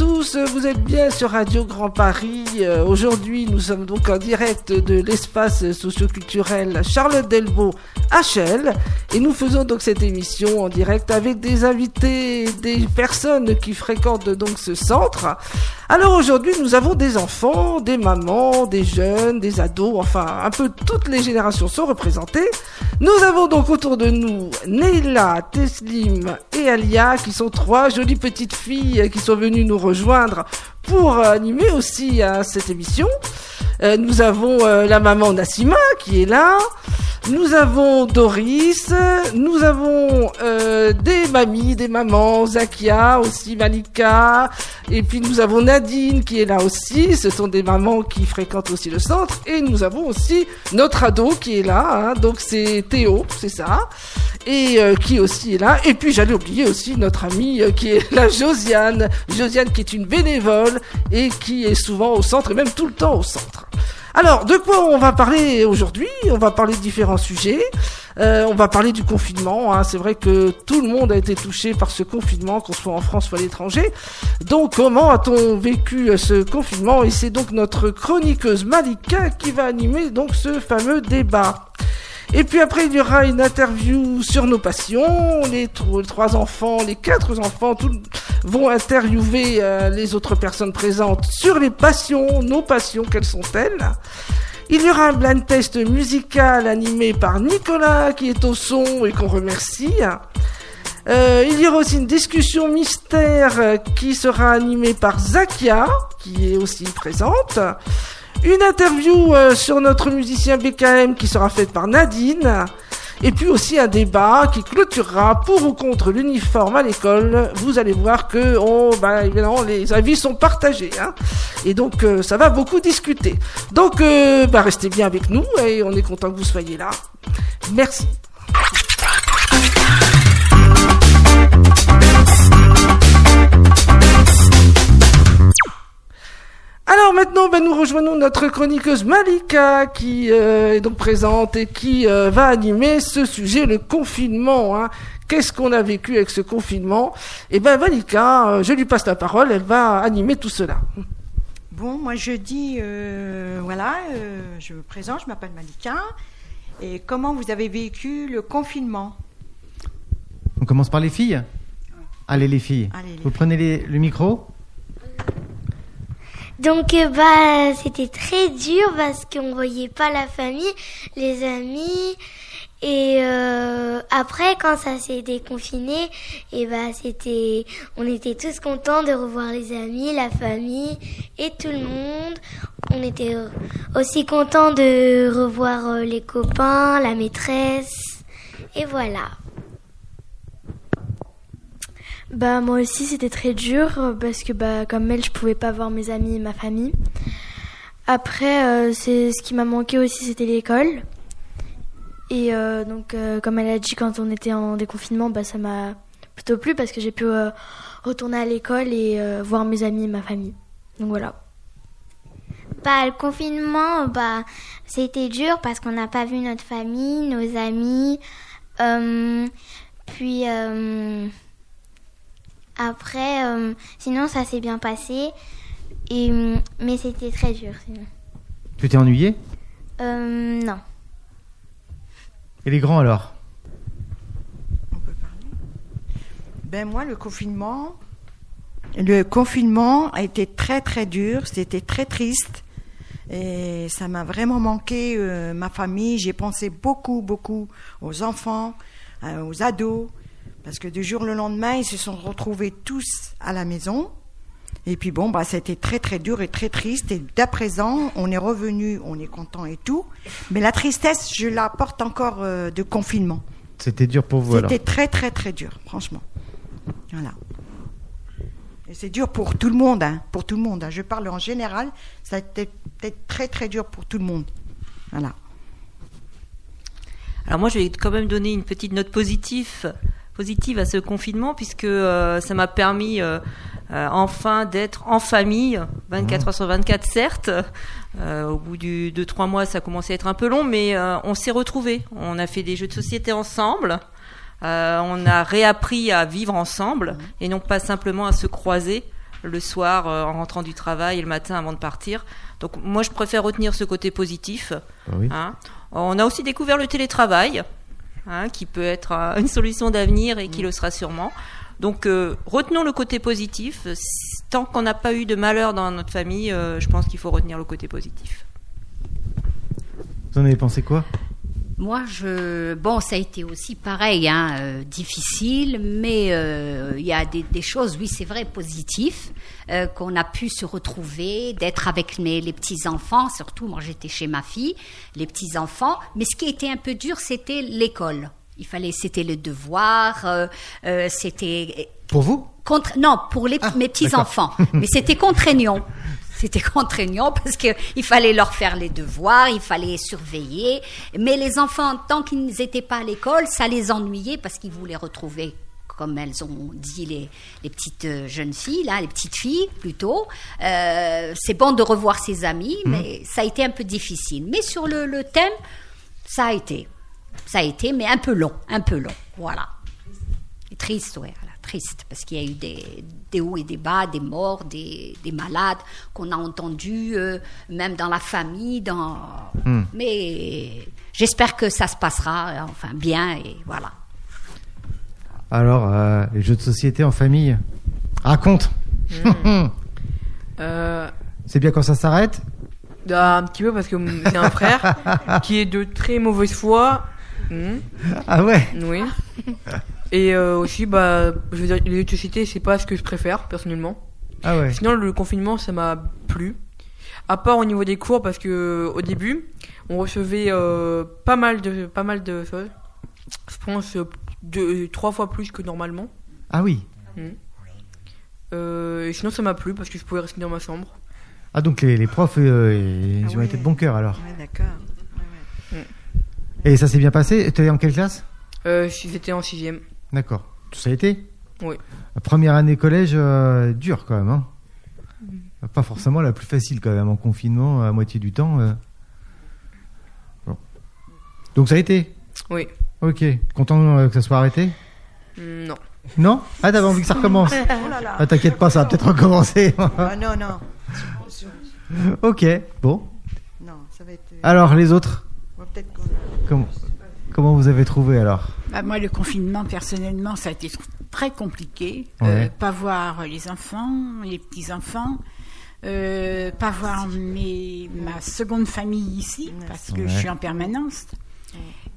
tous, vous êtes bien sur Radio Grand Paris. Euh, aujourd'hui, nous sommes donc en direct de l'espace socioculturel Charlotte Delvaux HL et nous faisons donc cette émission en direct avec des invités, des personnes qui fréquentent donc ce centre. Alors aujourd'hui, nous avons des enfants, des mamans, des jeunes, des ados, enfin un peu toutes les générations sont représentées. Nous avons donc autour de nous Neila, Teslim et Alia qui sont trois jolies petites filles qui sont venues nous rejoindre pour animer aussi à cette émission. Euh, nous avons euh, la maman Nassima qui est là. Nous avons Doris, nous avons euh, des mamies, des mamans, Zakia aussi, Malika, et puis nous avons Nadine qui est là aussi. Ce sont des mamans qui fréquentent aussi le centre, et nous avons aussi notre ado qui est là. Hein, donc c'est Théo, c'est ça, et qui aussi est là. Et puis j'allais oublier aussi notre amie qui est la Josiane, Josiane qui est une bénévole et qui est souvent au centre et même tout le temps au centre. Alors, de quoi on va parler aujourd'hui? On va parler de différents sujets. Euh, on va parler du confinement. Hein. C'est vrai que tout le monde a été touché par ce confinement, qu'on soit en France ou à l'étranger. Donc, comment a-t-on vécu euh, ce confinement? Et c'est donc notre chroniqueuse Malika qui va animer donc ce fameux débat. Et puis après, il y aura une interview sur nos passions. Les, trois enfants, les quatre enfants, tout, vont interviewer euh, les autres personnes présentes sur les passions, nos passions, quelles sont-elles il y aura un blind test musical animé par Nicolas qui est au son et qu'on remercie. Euh, il y aura aussi une discussion mystère qui sera animée par Zakia, qui est aussi présente. Une interview euh, sur notre musicien BKM qui sera faite par Nadine. Et puis aussi un débat qui clôturera pour ou contre l'uniforme à l'école. Vous allez voir que oh, bah, évidemment, les avis sont partagés. Hein. Et donc euh, ça va beaucoup discuter. Donc euh, bah, restez bien avec nous et on est content que vous soyez là. Merci. Alors maintenant, ben, nous rejoignons notre chroniqueuse Malika qui euh, est donc présente et qui euh, va animer ce sujet, le confinement. Hein. Qu'est-ce qu'on a vécu avec ce confinement? Eh ben Malika, euh, je lui passe la parole, elle va animer tout cela. Bon, moi je dis, voilà, je me présente, je m'appelle Malika. Et comment vous avez vécu le confinement? On commence par les filles Allez les filles, vous prenez le micro? Donc euh, bah c'était très dur parce qu'on voyait pas la famille, les amis et euh, après quand ça s'est déconfiné et bah c'était on était tous contents de revoir les amis, la famille et tout le monde. On était aussi contents de revoir euh, les copains, la maîtresse et voilà. Bah moi aussi c'était très dur euh, parce que bah comme elle je pouvais pas voir mes amis et ma famille. Après euh, c'est ce qui m'a manqué aussi c'était l'école. Et euh, donc comme elle a dit quand on était en déconfinement bah ça m'a plutôt plu parce que j'ai pu retourner à l'école et voir mes amis et ma famille. Donc voilà. Bah le confinement bah c'était dur parce qu'on n'a pas vu notre famille, nos amis. puis après, euh, sinon, ça s'est bien passé. Et, mais c'était très dur, sinon. Tu t'es ennuyé? Euh, Non. Et les grands alors? On peut parler Ben moi, le confinement, le confinement a été très très dur. C'était très triste. Et ça m'a vraiment manqué euh, ma famille. J'ai pensé beaucoup, beaucoup aux enfants, aux ados. Parce que du jour au lendemain, ils se sont retrouvés tous à la maison. Et puis bon, bah, c'était très très dur et très triste. Et d'à présent, on est revenu, on est content et tout. Mais la tristesse, je la porte encore euh, de confinement. C'était dur pour vous C'était très très très dur, franchement. Voilà. Et c'est dur pour tout le monde, hein, pour tout le monde. Hein. Je parle en général, ça a été peut-être très très dur pour tout le monde. Voilà. Alors moi, je vais quand même donner une petite note positive positive à ce confinement puisque euh, ça m'a permis euh, euh, enfin d'être en famille 24 heures sur 24 certes au bout du, de trois mois ça commençait à être un peu long mais on s'est retrouvés on a fait des jeux de société ensemble on a réappris à vivre ensemble et non pas simplement à se croiser le soir en rentrant du travail et le matin avant de partir. Donc moi, je préfère retenir ce côté positif. Ah oui. Hein. On a aussi découvert le télétravail, hein, qui peut être une solution d'avenir et qui le sera sûrement. Donc retenons le côté positif. Tant qu'on n'a pas eu de malheur dans notre famille, je pense qu'il faut retenir le côté positif. Vous en avez pensé quoi? Moi, je bon, ça a été aussi pareil, hein, euh, difficile, mais euh, il y a des, des choses, oui, c'est vrai, positives, euh, qu'on a pu se retrouver, d'être avec mes, les petits enfants, surtout moi j'étais chez ma fille, les petits enfants. Mais ce qui était un peu dur, c'était l'école. Il fallait, c'était le devoir, c'était. Pour vous? Contre, non, pour les, ah, mes petits enfants, mais c'était contraignant. C'était contraignant parce qu'il fallait leur faire les devoirs, il fallait surveiller. Mais les enfants, tant qu'ils n'étaient pas à l'école, ça les ennuyait parce qu'ils voulaient retrouver comme elles ont dit les, les, petites euh, jeunes filles, là, les petites filles plutôt. Euh, c'est bon de revoir ses amis, mmh. mais ça a été un peu difficile. Mais sur le, le, thème, ça a été. Ça a été, mais un peu long, un peu long. Voilà. triste, ouais triste parce qu'il y a eu des, des, hauts et des bas, des morts, des, des malades qu'on a entendus, euh, même dans la famille. Dans... Hmm. Mais j'espère que ça se passera enfin bien et voilà. Alors, euh, les jeux de société en famille, raconte. Hmm. Euh, C'est bien quand ça s'arrête bah, Un petit peu parce que j'ai un frère qui est de très mauvaise foi. Hmm. Ah ouais Oui. Et euh, aussi, bah, je veux dire, les sociétés, c'est pas ce que je préfère, personnellement. Ah ouais. Sinon, le confinement, ça m'a plu. À part au niveau des cours, parce que au début, on recevait euh, pas mal de pas mal de choses. Je pense deux, trois fois plus que normalement. Ah oui. Mmh. Euh, et sinon, ça m'a plu parce que je pouvais rester dans ma chambre. Ah donc les, les profs, ils ah ont été de bon cœur alors. Ouais, d'accord. Ouais, Et ça s'est bien passé? Tu es en quelle classe? J'étais en sixième. D'accord. Ça a été Oui. La première année collège, euh, dure quand même. Hein mm. Pas forcément la plus facile quand même, en confinement, à moitié du temps. Euh. Donc ça a été Oui. Ok. Content euh, que ça soit arrêté Non. Non? Ah, t'avais envie que ça recommence oh là là. Ah, t'inquiète pas, ça va peut-être recommencer. ah, non, non. ok, bon. Non, ça va être... Alors, les autres? Comment vous avez trouvé alors? Bah, Moi, le confinement, personnellement, ça a été très compliqué. Euh, pas voir les enfants, les petits-enfants. Euh, pas voir mes, ma seconde famille ici, parce que je suis en permanence.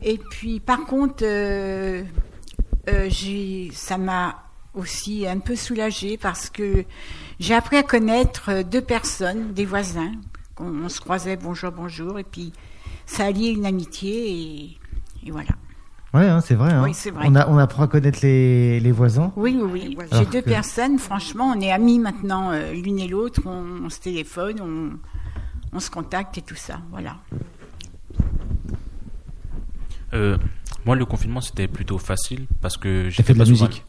Et puis, par contre, euh, ça m'a aussi un peu soulagée parce que j'ai appris à connaître deux personnes, des voisins. On, on se croisait bonjour, bonjour, et puis ça a lié une amitié et et voilà. Ouais, hein, c'est vrai, hein. Oui, c'est vrai. On, a, on apprend à connaître les, les voisins. Oui, oui, oui. J'ai deux personnes, franchement, on est amis maintenant, euh, l'une et l'autre. On, se téléphone, on, on, se contacte et tout ça. Voilà. Euh, moi, le confinement, c'était plutôt facile parce que j'ai fait de la musique?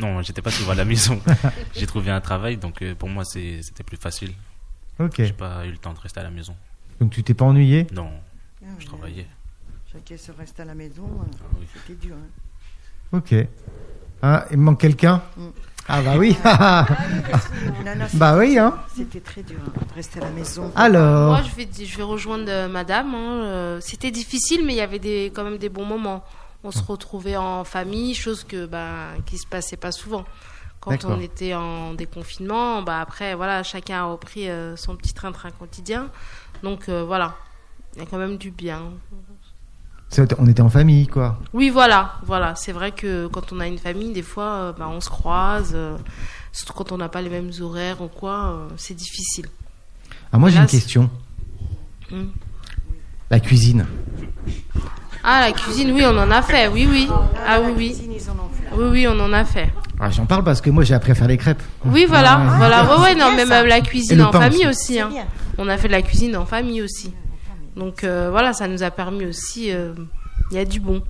Non, j'étais pas souvent à la maison. j'ai trouvé un travail, donc euh, pour moi, c'était plus facile. Ok. J'ai pas eu le temps de rester à la maison. Donc tu t'es pas ennuyé? Non, je travaillait. Chacun se reste à la maison, ah c'était dur. Hein. Ok. Ah, il manque quelqu'un mm. Ah bah oui Bah oui, hein C'était très dur hein, de rester à la maison. Alors Moi, je vais, je vais rejoindre euh, madame. Hein, euh, c'était difficile, mais il y avait des, quand même des bons moments. On se retrouvait en famille, chose que, bah, qui se passait pas souvent. Quand on était en déconfinement, bah, après, voilà, chacun a repris euh, son petit train-train quotidien. Donc voilà, il y a quand même du bien. On était en famille, quoi. Oui, voilà, voilà. C'est vrai que quand on a une famille, des fois, euh, bah, on se croise, euh, surtout quand on n'a pas les mêmes horaires ou quoi, euh, c'est difficile. Ah, moi, j'ai une question. Hmm. La cuisine. Ah, la cuisine, oui, on en a fait, oui, oui. Ah, oui, oui. Oui, oui, on en a fait. Ah, J'en parle parce que moi, j'ai appris à faire les crêpes. Oui, voilà, ah, voilà. Ouais, ouais, non, mais même la cuisine en famille aussi. Hein. On a fait de la cuisine en famille aussi. Donc euh, voilà, ça nous a permis aussi. Euh, il y a du bon,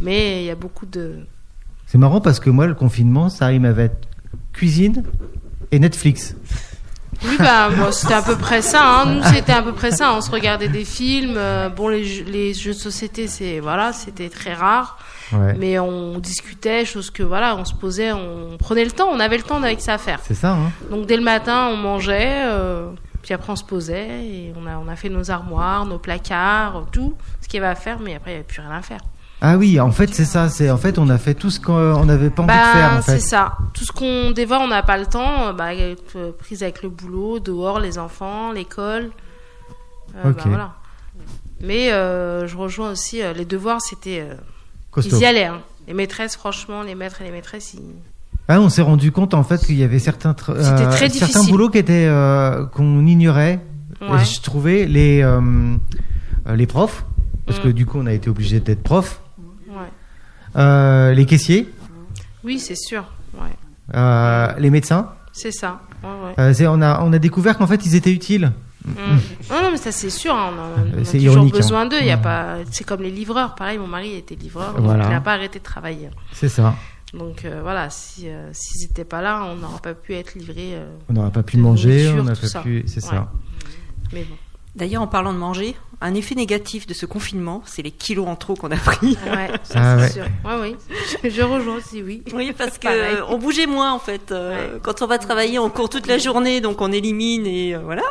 mais il y a beaucoup de. C'est marrant parce que moi, le confinement, ça arrive avec cuisine et Netflix. Oui, bah, bon, c'était à peu près ça. Hein. Nous, c'était à peu près ça. On se regardait des films. euh, bon, les, jeux- les jeux de société, c'est voilà, c'était très rare. Ouais. Mais on discutait, chose que voilà, on se posait, on prenait le temps. On avait le temps avec ça à faire. C'est ça, hein Donc dès le matin, on mangeait, euh, puis après on se posait et on a on a fait nos armoires, nos placards, tout ce qu'il y avait à faire. Mais après, il n'y avait plus rien à faire. Ah oui, en fait, c'est ça. C'est en fait, on a fait tout ce qu'on n'avait pas envie de faire. Bah, En fait. c'est ça. Tout ce qu'on fois on n'a pas le temps, euh, bah, euh, prise avec le boulot, dehors, les enfants, l'école. Euh, bah, voilà. Mais euh, je rejoins aussi euh, les devoirs, c'était ils y allaient. hein. Les maîtresses, franchement, les maîtres et les maîtresses, ils... Ah, on s'est rendu compte en fait qu'il y avait certains euh, très certains boulots qui étaient euh, qu'on ignorait. Ouais. Et Je trouvais les euh, les profs parce Mm. que du coup on a été obligé d'être prof. Ouais. Les caissiers, Oui, c'est sûr. Ouais. les médecins. C'est ça. On a on a découvert qu'en fait ils étaient utiles. Mm. Non, non, mais ça c'est sûr, hein, on a, on a C'est toujours ironique, besoin hein. d'eux. Il y a pas, c'est comme les livreurs. Pareil, mon mari était livreur, Voilà. il n'a pas arrêté de travailler. C'est ça. Donc euh, voilà, si euh, s'ils n'étaient pas là, on n'aurait pas pu être livré. euh, On n'aurait pas pu manger, on n'a tout pas pu. C'est Ouais. ça. Mais bon. D'ailleurs, en parlant de manger, un effet négatif de ce confinement, c'est les kilos en trop qu'on a pris. Ouais, ça Ah c'est ouais. sûr. Ouais, oui. Je, rejoins aussi, oui. Oui, parce que on bougeait moins en fait. Euh, Quand on va travailler, on court toute la journée, donc on élimine et euh, voilà.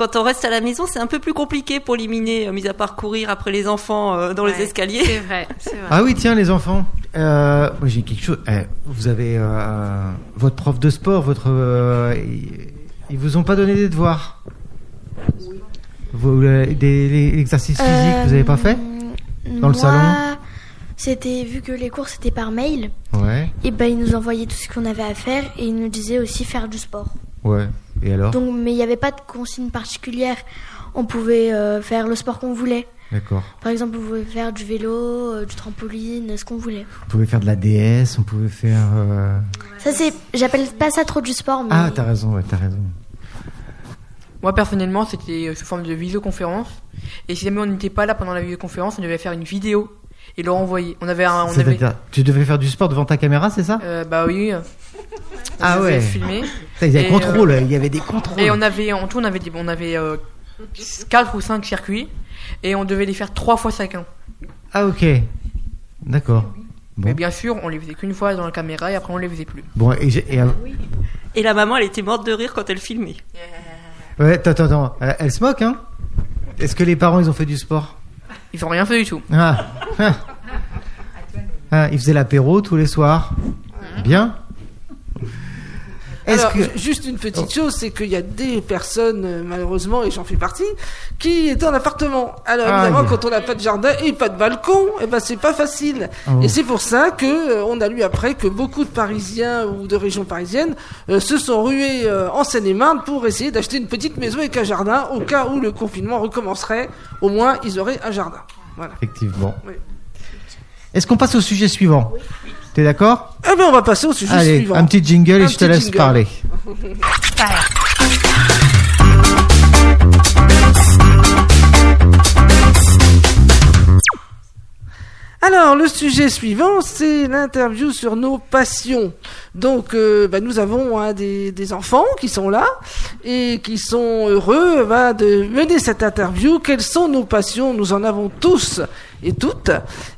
Quand on reste à la maison, c'est un peu plus compliqué pour éliminer, euh, mis à part courir après les enfants euh, dans les escaliers. C'est vrai. Ah oui, tiens les enfants. Euh, j'ai quelque chose. eh, vous avez euh, votre prof de sport, votre. euh, ils, vous ont pas donné des devoirs? Vous, des, les exercices physiques, vous avez pas fait? Dans le salon? C'était vu que les cours c'était par mail, Ouais. et ben ils nous envoyaient tout ce qu'on avait à faire et ils nous disaient aussi faire du sport. Ouais. Et alors Donc, mais il n'y avait pas de consigne particulière. On pouvait euh, faire le sport qu'on voulait. D'accord. Par exemple, on pouvait faire du vélo, euh, du trampoline, ce qu'on voulait. On pouvait faire de la DS, on pouvait faire. euh, Ça c'est, j'appelle pas ça trop du sport, mais Ah, t'as raison, ouais, t'as raison. Moi, personnellement, c'était sous forme de visioconférence. Et si jamais on n'était pas là pendant la visioconférence, on devait faire une vidéo et le renvoyer. On avait un. On avait, tu devais faire du sport devant ta caméra, c'est ça euh, bah oui. Ah On ouais. Filmer. Putain, Il y a Et, des contrôles, euh, il y avait des contrôles. Et on avait, en tout, on avait, on avait euh, 4 ou 5 circuits. Et on devait les faire 3 fois chacun. Ah, ok. D'accord. Mais bien sûr, on les faisait qu'une fois dans la caméra et après on les faisait plus. Bon, et, j'ai- et, euh, Et la maman, elle était morte de rire quand elle filmait. ouais, attends, attends, Elle se moque, hein? Est-ce que les parents, ils ont fait du sport? Ils ont rien fait du tout. Ah. Ah. Ah, ils faisaient l'apéro tous les soirs. Bien. Alors, que... juste une petite chose, c'est qu'il y a des personnes, euh, malheureusement, et j'en fais partie, qui étaient en appartement. Alors, évidemment, quand on n'a pas de jardin et pas de balcon, eh ben, c'est pas facile. Oh. Et c'est pour ça que, euh, on a lu après que beaucoup de Parisiens ou de régions parisiennes euh, se sont rués euh, en Seine-et-Marne pour essayer d'acheter une petite maison avec un jardin, au cas où le confinement recommencerait. Au moins, ils auraient un jardin. Voilà. Effectivement. Oui. Est-ce qu'on passe au sujet suivant T'es d'accord Eh bien, on va passer au sujet Allez, suivant. un petit jingle Un et je te laisse jingle. parler. Alors, le sujet suivant, c'est l'interview sur nos passions. Donc, euh, bah, nous avons hein, des, des enfants qui sont là et qui sont heureux bah, de mener cette interview. Quelles sont nos passions? Nous en avons tous et toutes.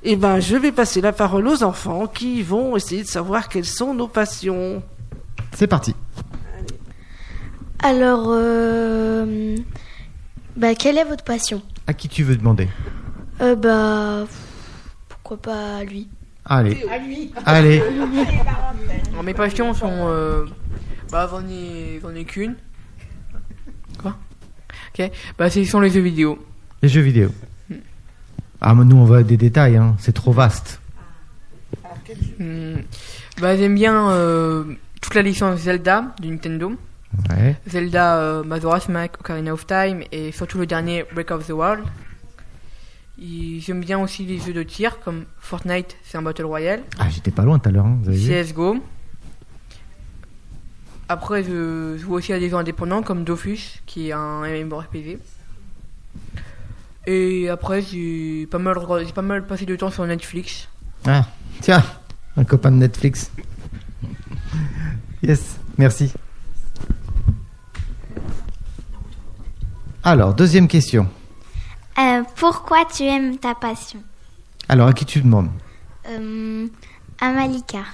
Et ben, je vais passer la parole aux enfants qui vont essayer de savoir quelles sont nos passions. C'est parti. alors, euh, bah quelle est votre passion? À qui tu veux demander? Euh, Bah pourquoi pas à lui Allez. Allez. Alors, mes passions sont. Euh, bah, j'en ai, j'en ai qu'une. Quoi? Ok. Bah, ce sont les jeux vidéo. Les jeux vidéo. Ah, mais nous, on va des détails, hein. c'est trop vaste. Hmm. Bah, j'aime bien euh, toute la licence Zelda de Nintendo. Ouais. Zelda euh, Majora's Mask, Ocarina of Time et surtout le dernier Break of the World. J'aime bien aussi les jeux de tir comme Fortnite, c'est un Battle Royale. Ah, j'étais pas loin tout à l'heure, hein, CSGO. Après, je joue aussi à des jeux indépendants comme Dofus, qui est un MMORPG. Et après, j'ai pas mal, pas mal passé de temps sur Netflix. Ah, tiens, un copain de Netflix. Yes, merci. Alors, deuxième question. Euh, pourquoi tu aimes ta passion Alors, à qui tu demandes euh, À Malika.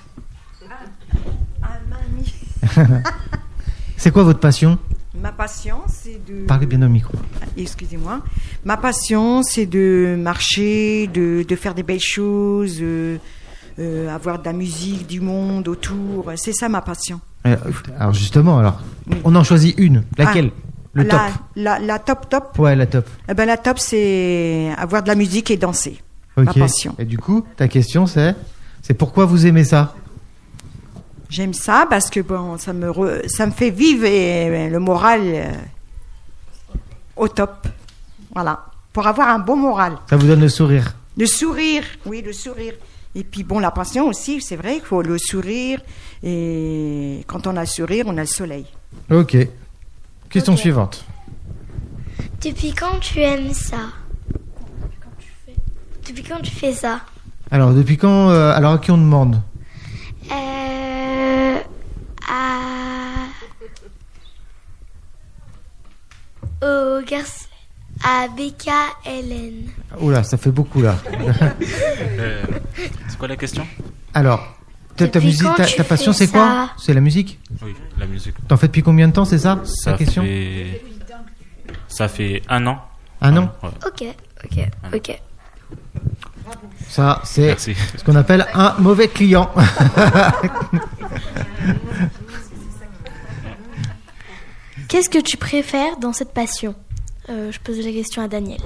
C'est quoi votre passion Ma passion, c'est de. Parlez bien au micro. Excusez-moi. Ma passion, c'est de marcher, de, de, faire des belles choses, euh, euh, avoir de la musique, du monde autour. C'est ça ma passion. Alors justement, alors, on en choisit une. Laquelle? Ah, Le la, top. La, la top top. Ouais, la top. Eh ben, la top, c'est avoir de la musique et danser. Ma Ok. passion. Et du coup, ta question c'est, c'est pourquoi vous aimez ça? J'aime ça parce que bon, ça me re- ça me fait vivre et, le moral euh, au top. Voilà, pour avoir un bon moral. Ça vous donne le sourire. Le sourire, oui, le sourire. Et puis bon, la passion aussi, c'est vrai qu'il faut le sourire. Et quand on a le sourire, on a le soleil. Ok. Question suivante. Depuis quand tu aimes ça Depuis quand tu fais ça Alors, depuis quand euh, Alors, à qui on demande Euh. À. Au garçon. À BKLN. Oula, ça fait beaucoup là. Euh, c'est quoi la question? Alors, ta, ta musique, ta, passion, c'est quoi C'est la musique Oui, la musique. T'en fais depuis combien de temps, c'est ça Ça Ta question fait... Ça fait un an. Un an Ouais. Ok, ok, ok. Ça, c'est ce qu'on appelle un mauvais client. Qu'est-ce que tu préfères dans cette passion? Euh, Je pose la question à Daniel.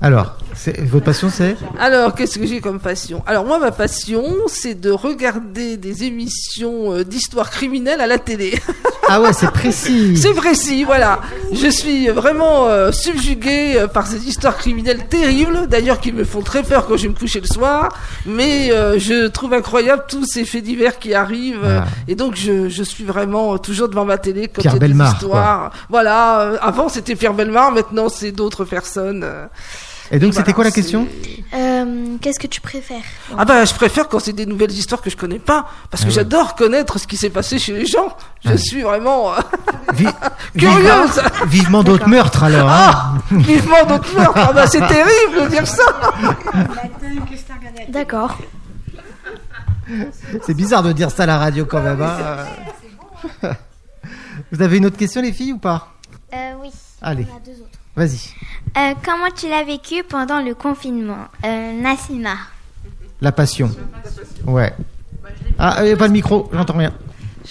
Alors, c'est- votre passion, c'est? Alors, qu'est-ce que j'ai comme passion? Alors, moi, ma passion, c'est de regarder des émissions euh, d'histoire criminelle à la télé. Ah ouais, c'est précis. c'est précis, voilà. Je suis vraiment euh, subjugué euh, par ces histoires criminelles terribles, d'ailleurs qui me font très peur quand je vais me coucher le soir. Mais euh, je trouve incroyable tous ces faits divers qui arrivent. Ah. Et donc, je, je suis vraiment euh, toujours devant ma télé quand Pierre il y a des histoires. Voilà. euh, avant, c'était Pierre Belmar, maintenant, c'est d'autres personnes. Et donc, c'était Voilà, quoi la question Euh, Qu'est-ce que tu préfères Ah bah je préfère quand c'est des nouvelles histoires que je connais pas parce que Ah ouais. j'adore connaître ce qui s'est passé chez les gens. Je Ah. suis vraiment euh, Vi- curieuse. vivement, vivement d'autres meurtres alors. hein. Ah Vivement d'autres meurtres. Ah bah c'est terrible de dire ça. D'accord. C'est bizarre de dire ça à la radio quand même. hein. Euh. Vous avez une autre question, les filles, ou pas Euh, oui. Allez, On a deux autres. vas-y. Euh, comment tu l'as vécu pendant le confinement? Euh, Nassima. La passion. Ouais. Ah, euh, pas le micro, j'entends rien.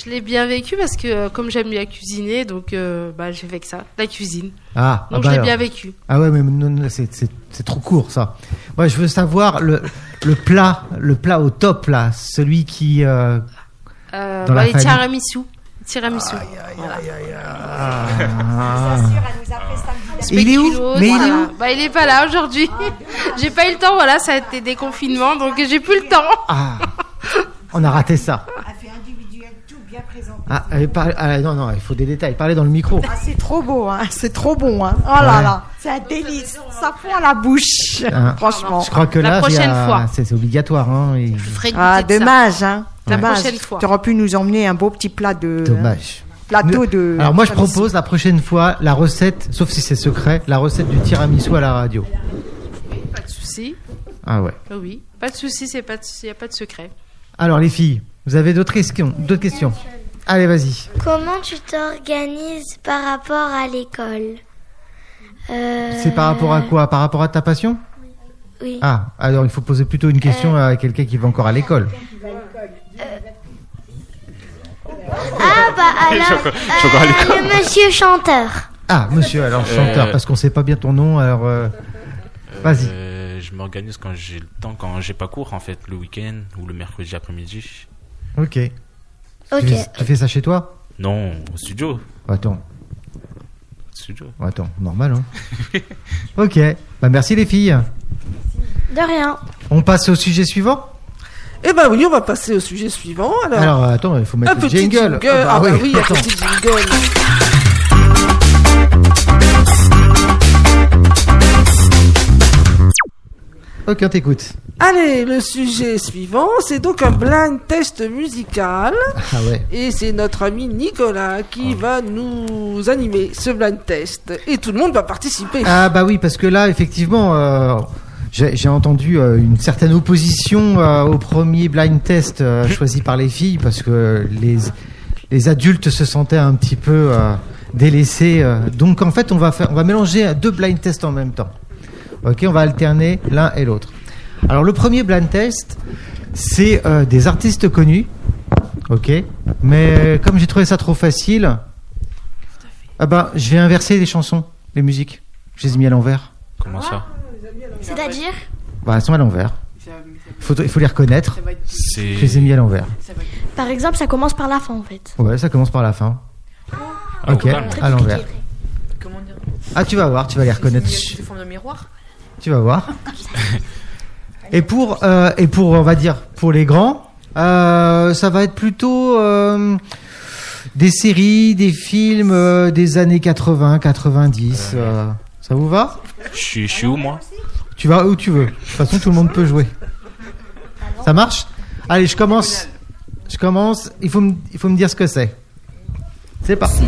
Je l'ai bien vécu parce que euh, comme j'aime bien cuisiner, donc euh, bah, j'ai fait que ça, la cuisine. Ah, Donc ah bah je l'ai alors. bien vécu. Ah ouais, mais non, non, c'est, c'est, c'est trop court ça. Moi, je veux savoir le, le plat, le plat au top là, celui qui. euh, Euh, Dans bah, la les famille. tiramisu. Tiramisu. Voilà. ah. Spéculoos, Il est où Mais il est où Bah, il est pas là aujourd'hui. j'ai pas eu le temps, voilà, ça a été des confinements, donc j'ai plus le temps. Ah, on a raté ça. Elle fait individuel, tout bien présenté. Ah, allez, parlez- ah, non, non, il faut des détails. Parlez dans le micro. Ah, c'est trop beau, hein. c'est trop bon. Hein. Oh là Ouais. là, c'est un délice. Ça fond à la bouche. Franchement. Je crois que La là, a- prochaine fois. c'est, obligatoire. Hein, et- Je ferai goûter Ah, dommage, hein. La Dommage. prochaine fois. Tu aurais pu nous emmener un beau petit plat de. Dommage. Plateau Ne- de. Alors moi, je propose la prochaine fois la recette, sauf si c'est secret, la recette du tiramisu à la radio. Pas de souci. Ah ouais. Oh oui, pas de souci, c'est pas, il y a pas de secret. Alors les filles, vous avez d'autres questions D'autres questions Allez, vas-y. Comment tu t'organises par rapport à l'école Euh, C'est par rapport à quoi? Par rapport à ta passion? Oui. Ah, alors il faut poser plutôt une question à quelqu'un qui va encore à l'école. Ah bah alors, à euh, le monsieur chanteur. Ah, monsieur, alors chanteur, Euh, parce qu'on sait pas bien ton nom, alors euh, vas-y. Euh, je m'organise quand j'ai le temps, quand j'ai pas cours en fait, le week-end ou le mercredi après-midi. Ok. Ok. Tu, fais, tu fais ça chez toi? Non, au studio. Attends, Au studio. attends, normal, hein Ok, bah merci les filles. De rien. On passe au sujet suivant? Eh ben oui, on va passer au sujet suivant. Alors, Alors attends, il faut mettre un le petit jingle. jingle. Ah bah oui, un attends. petit jingle. Ok, on t'écoute. Allez, le sujet suivant, c'est donc un blind test musical. Ah ouais. Et c'est notre ami Nicolas qui va nous animer ce blind test. Et tout le monde va participer. Ah bah oui, parce que là, effectivement, euh, j'ai entendu euh, une certaine opposition euh, au premier blind test euh, choisi par les filles, parce que les, les adultes se sentaient un petit peu délaissés. donc en fait, on va, faire, on va mélanger deux blind tests en même temps. Ok, on va alterner l'un et l'autre. Alors le premier blind test, c'est des artistes connus. Ok, mais comme j'ai trouvé ça trop facile, ah bah, je vais inverser les chansons, les musiques. Je les ai mis à l'envers. Comment ça? C'est-à-dire Bah, elles sont à l'envers. Il faut, il faut les reconnaître. Je les ai mis à l'envers. Par exemple, ça commence par la fin en fait. Ouais, ça commence par la fin. Ah, Ok, à l'envers. Comment dire Ah, tu vas voir, tu vas les reconnaître. C'est forme de miroir Tu vas voir. Et pour, euh, et pour, on va dire, pour les grands, euh, ça va être plutôt euh, des séries, des films euh, des années 80, 90. euh, ça vous va? Je suis, je suis où moi? Tu vas où tu veux. De toute façon, tout le monde peut jouer. Ça marche? Allez, je commence. Je commence. Il faut me, il faut me dire ce que c'est. C'est parti.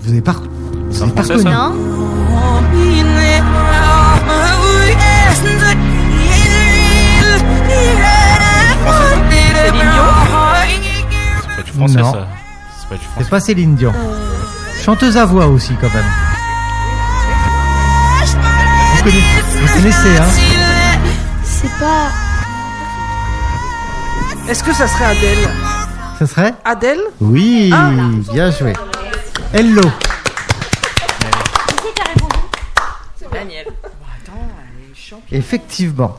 Vous avez pas, vous avez pas reconnu ça? Non C'est C'est pas du français Non. ça. C'est pas du C'est français. pas Céline Dion. Chanteuse à voix aussi, quand même. Vous connaissez, vous connaissez hein C'est pas. Est-ce que ça serait Adèle? Ça serait Adèle? Oui, Ah. bien joué. Hello. Daniel. Effectivement.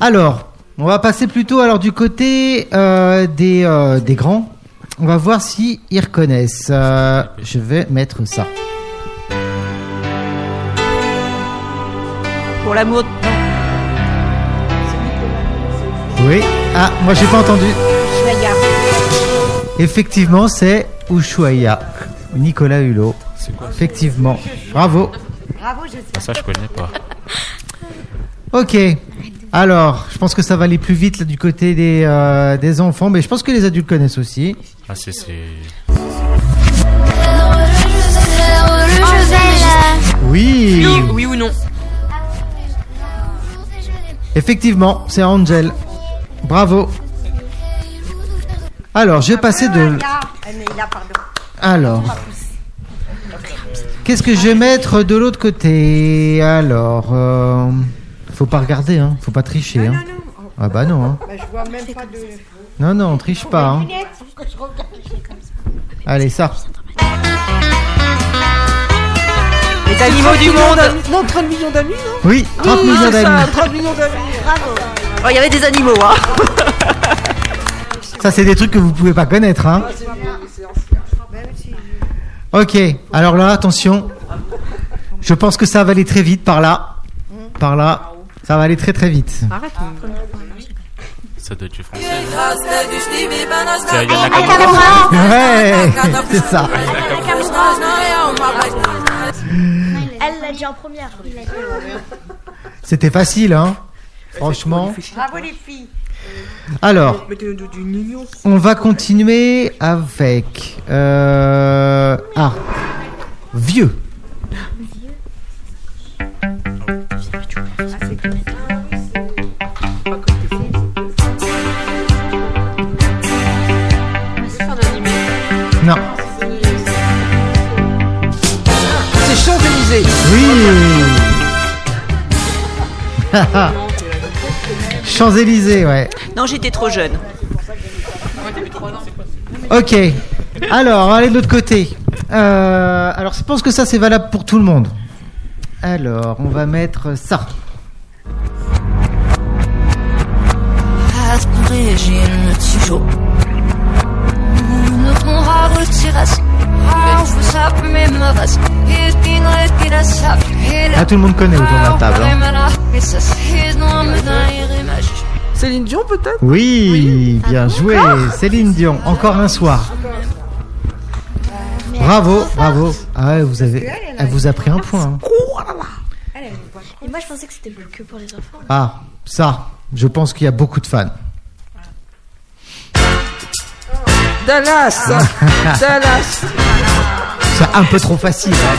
Alors, on va passer plutôt alors du côté euh, des, euh, des grands. On va voir si ils reconnaissent. Euh, je vais mettre ça. Pour l'amour. de- Oui. Ah, moi j'ai pas entendu. Effectivement, c'est Ushuaïa. Nicolas Hulot. C'est quoi Effectivement. Bravo. Bravo, je Ah, Ça, je connais pas. Ok. Alors, je pense que ça va aller plus vite là, du côté des, euh, des enfants, mais je pense que les adultes connaissent aussi. Ah, c'est. c'est- Oui. oui, oui ou non Effectivement, c'est Angel. Bravo. Alors, je vais passer de. Ah. Alors. Qu'est-ce que je vais mettre de l'autre côté? Alors, euh, faut pas regarder, hein. Faut pas tricher, hein. Ah bah non, hein. Bah, je vois même pas de. Non, non, on triche pas, hein. Allez, ça. Les animaux du monde. Non, 30 millions d'amis, non? Oui, 30 Oui, millions ça, d'amis. 30 millions d'amis. Oh, il y avait des animaux, hein. Ça, c'est des trucs que vous pouvez pas connaître, hein. Ok, alors là, attention. Je pense que ça va aller très vite par là. Par là. Ça va aller très très vite. Arrête. Ça doit être du français. C'est Nakamura. Ouais, c'est ça. Elle l'a dit en première. C'était facile, hein. Franchement. Bravo, les filles. Alors, on va continuer avec. Euh... Ah, vieux. Champs-Élysées. Oui. Champs-Élysées, ouais. Non, j'étais trop jeune. Ok. Alors, allez de l'autre côté. Euh, alors, je pense que ça, c'est valable pour tout le monde. Alors, on va mettre ça. Ah, tout le monde connaît autour de la table. hein. Céline Dion peut-être? Oui, bien joué. Céline Dion, encore un soir. Bravo, bravo. Ah ouais, vous avez, elle vous a pris un point. hein. Et moi, je pensais que c'était que pour les enfants. Ah, ça, je pense qu'il y a beaucoup de fans. Dallas Dallas C'est un peu trop facile. hein.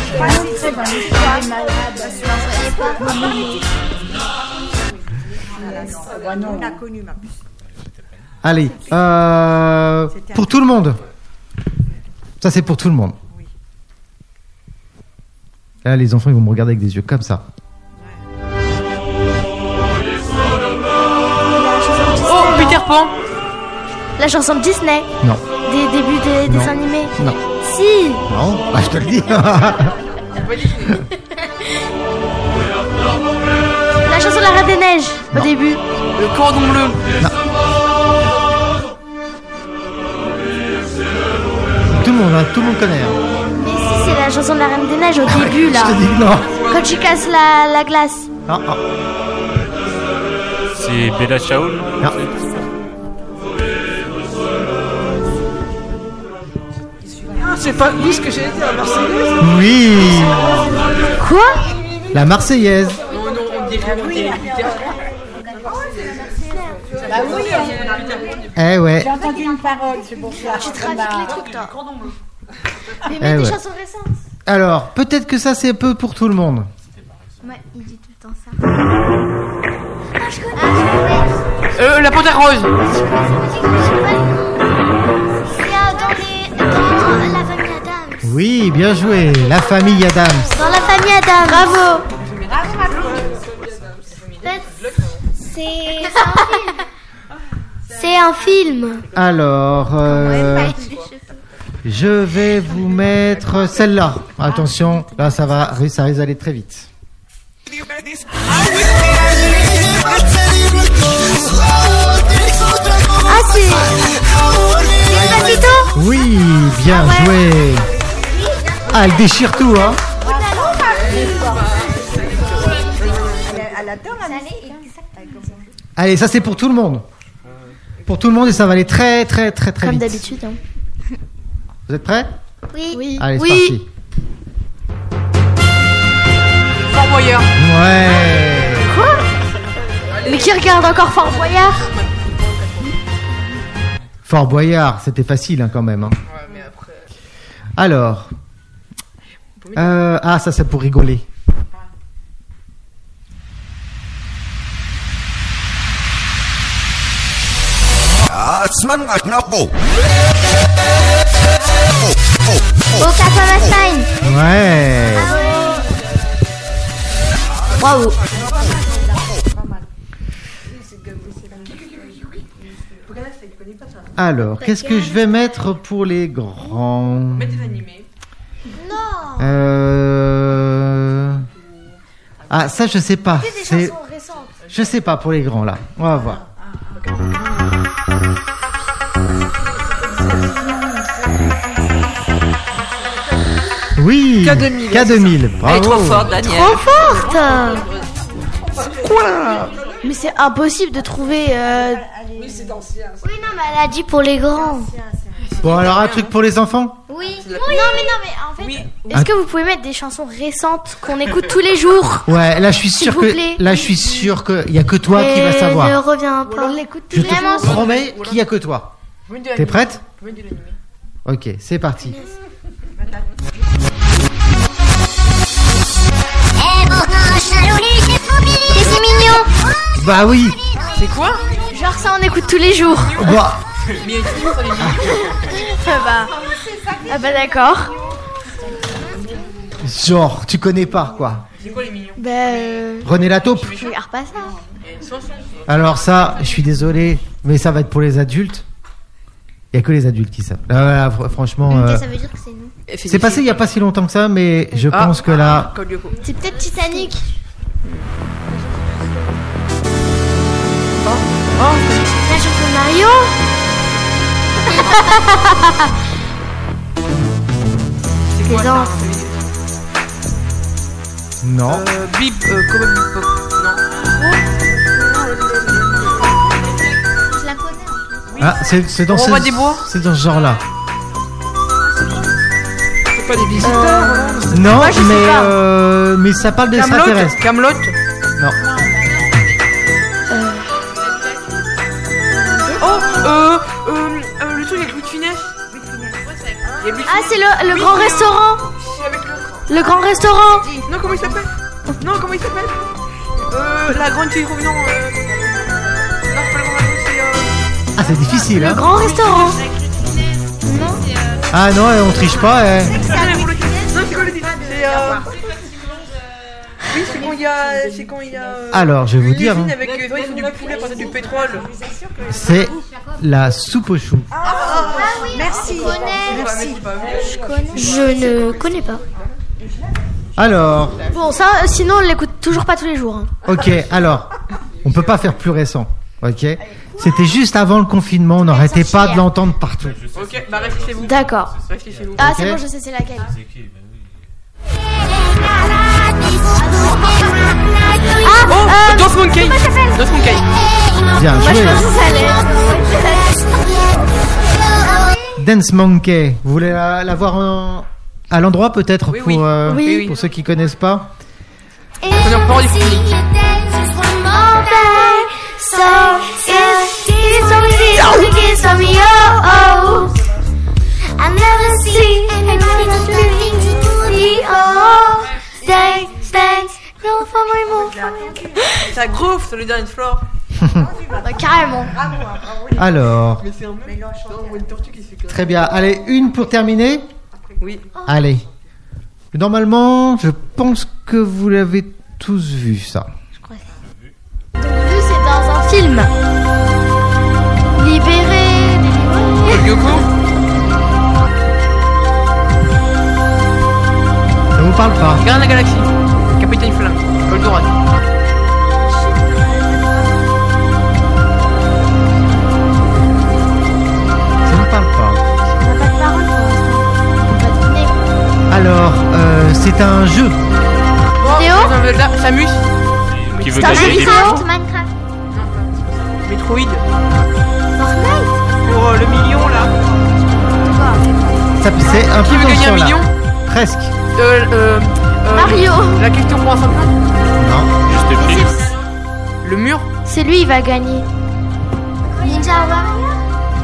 Allez, euh, pour tout le monde. Ça, c'est pour tout le monde. Là, les enfants, ils vont me regarder avec des yeux comme ça. Oh, Peter Pan La chanson de Disney Non, Des débuts des Non. dessins animés non, Si non. Ah, je te le dis. La chanson de la Reine des Neiges au début. Le cordon bleu. tout le monde, hein, tout le monde connaît. hein. Mais si, c'est la chanson de la Reine des Neiges au début là. Je te dis que non. Quand tu casses la, la glace. Non, non. C'est Bella Shaul Non. C'est pas oui ce que j'ai dit à Marseillaise Oui, Quoi? La Marseillaise. Non, non, on dirait, on dirait Peter. Bah oui, Eh ouais, j'ai entendu une parole, c'est pour ça. Tu trafiques les trucs toi. Mais Eh même des chansons récentes. Alors, peut-être que ça, c'est un peu pour tout le monde. Ouais, il dit tout le temps ça. Ah, je connais. Euh, la panthère rose. Oui, bien joué. La famille Adams. Dans la famille Adams. Bravo. C'est c'est un film. C'est un film. Alors, euh, je vais vous mettre celle-là. Attention, là, ça va, ça risque d'aller très vite. Ah, c'est. Oui, bien joué. Ah, elle déchire tout, hein. Elle adore la musique. Allez, ça, c'est pour tout le monde. Pour tout le monde, et ça va aller très, très, très, très Comme vite. d'habitude. hein. Vous êtes prêts? Oui. Oui. Allez, c'est oui. parti. Fort Boyard. Ouais. Mais qui regarde encore Fort Boyard? Fort Boyard, c'était facile hein, quand même. hein. Alors, euh, ah ça c'est pour rigoler. Palestine. Ouais. Bravo. Alors, qu'est-ce que je vais mettre pour les grands? Mets des animés. Non. Euh... Ah ça je sais pas. des C'est, chansons récentes. je sais pas pour les grands là. On va voir. Oui. K2000. K2000. Bravo. Elle est trop forte, Daniel. Trop forte. Mais c'est impossible de trouver. euh, Oui, c'est ancien. Oui, non, mais elle a dit pour les grands. Bon alors un truc pour les enfants. Oui. Non, mais non, mais en fait, est-ce que vous pouvez mettre des chansons récentes qu'on écoute tous les jours? Ouais, là je suis S'il sûr vous que plaît. là je suis sûr que il y a que toi qui vas Et savoir. Ne reviens pas. On l'écoute Je te vraiment. promets qu'il y a que toi. T'es prête l'animé. Ok, c'est parti. Et c'est mignon. Bah oui. C'est quoi? Genre ça, on écoute tous les jours. Bah, Mais il y a toujours sur les Ah bah, ah bah d'accord. genre, tu connais pas quoi. C'est quoi les mignons? Bah, euh, René la taupe. je regarde pas ça. Alors ça, je suis désolé, mais ça va être pour les adultes. Il y a que les adultes qui savent. Là, là, fr- franchement, euh, Ça veut dire que c'est nous. c'est passé il y a pas si longtemps que ça, mais je Ah. pense que là, Lyoko. C'est peut-être Titanic. La chanson Mario. C'est quoi ça non. Euh, Bip, euh, comment Bip Pop Non. Ah, c'est c'est dans, On ce- voit des bois c'est dans ce genre-là. C'est pas des visiteurs, hein Non, Moi, je sais mais, pas. euh, mais ça parle d'extraterrestres. Camelot Non. Oh, euh, euh, euh, Ah, c'est le, le Oui, grand restaurant avec le- Le grand restaurant Non, comment il s'appelle? Non, comment il s'appelle? Euh, la grande fille revenant. Euh... Non, c'est pas la grande fille, c'est. Euh... Ah, c'est difficile, Le hein grand restaurant Ah non, on triche pas. eh. Non, c'est quoi le titre? C'est. Euh... Oui, c'est quand il y a. C'est quand il y a. euh, Alors, je vais vous dire, hein. Avec, euh, ils font du poulet à partir du pétrole. C'est la soupe aux choux. Merci. Merci. Je ne connais pas. Alors, Bon, ça, sinon, on l'écoute toujours pas tous les jours. hein. ok, alors, on peut pas faire plus récent, ok? C'était juste avant le confinement, on n'arrêtait pas de l'entendre partout. Ok, bah restez chez vous. D'accord. Ah, c'est bon, je sais c'est laquelle. Oh, euh, Dance Monkey Dance Monkey Bien Moi, je joué. pensais que ça allait. Dance Monkey, vous voulez la, la voir en- à l'endroit peut-être Oui, pour, oui. euh, Oui, oui. pour ceux qui connaissent pas du public. I never see dream, oh. Move. Ça groove sur le dance floor. Bah, carrément. Alors, très bien. Allez, une pour terminer Oui. Allez. Normalement, je pense que vous l'avez tous vu ça. Donc, vu, c'est dans un film. Libéré, délivré. Parle pas Garde la galaxie. Capitaine Flamme. Goldorak. Ça vous parle pas On n'a pas de parole pour l'instant. On peut pas deviner. Alors, euh, c'est un jeu. Théo Oh, Samus. Qui veut C'est un gagner vidéo points Minecraft. Metroid. Fortnite Pour euh, le million là. Ça- C'est un Qui peu veut gagner un million? Presque. Euh, euh, euh, Mario. La question pour un champion. Non. Juste prix. Le mur. C'est lui, il va gagner. Ninja Warrior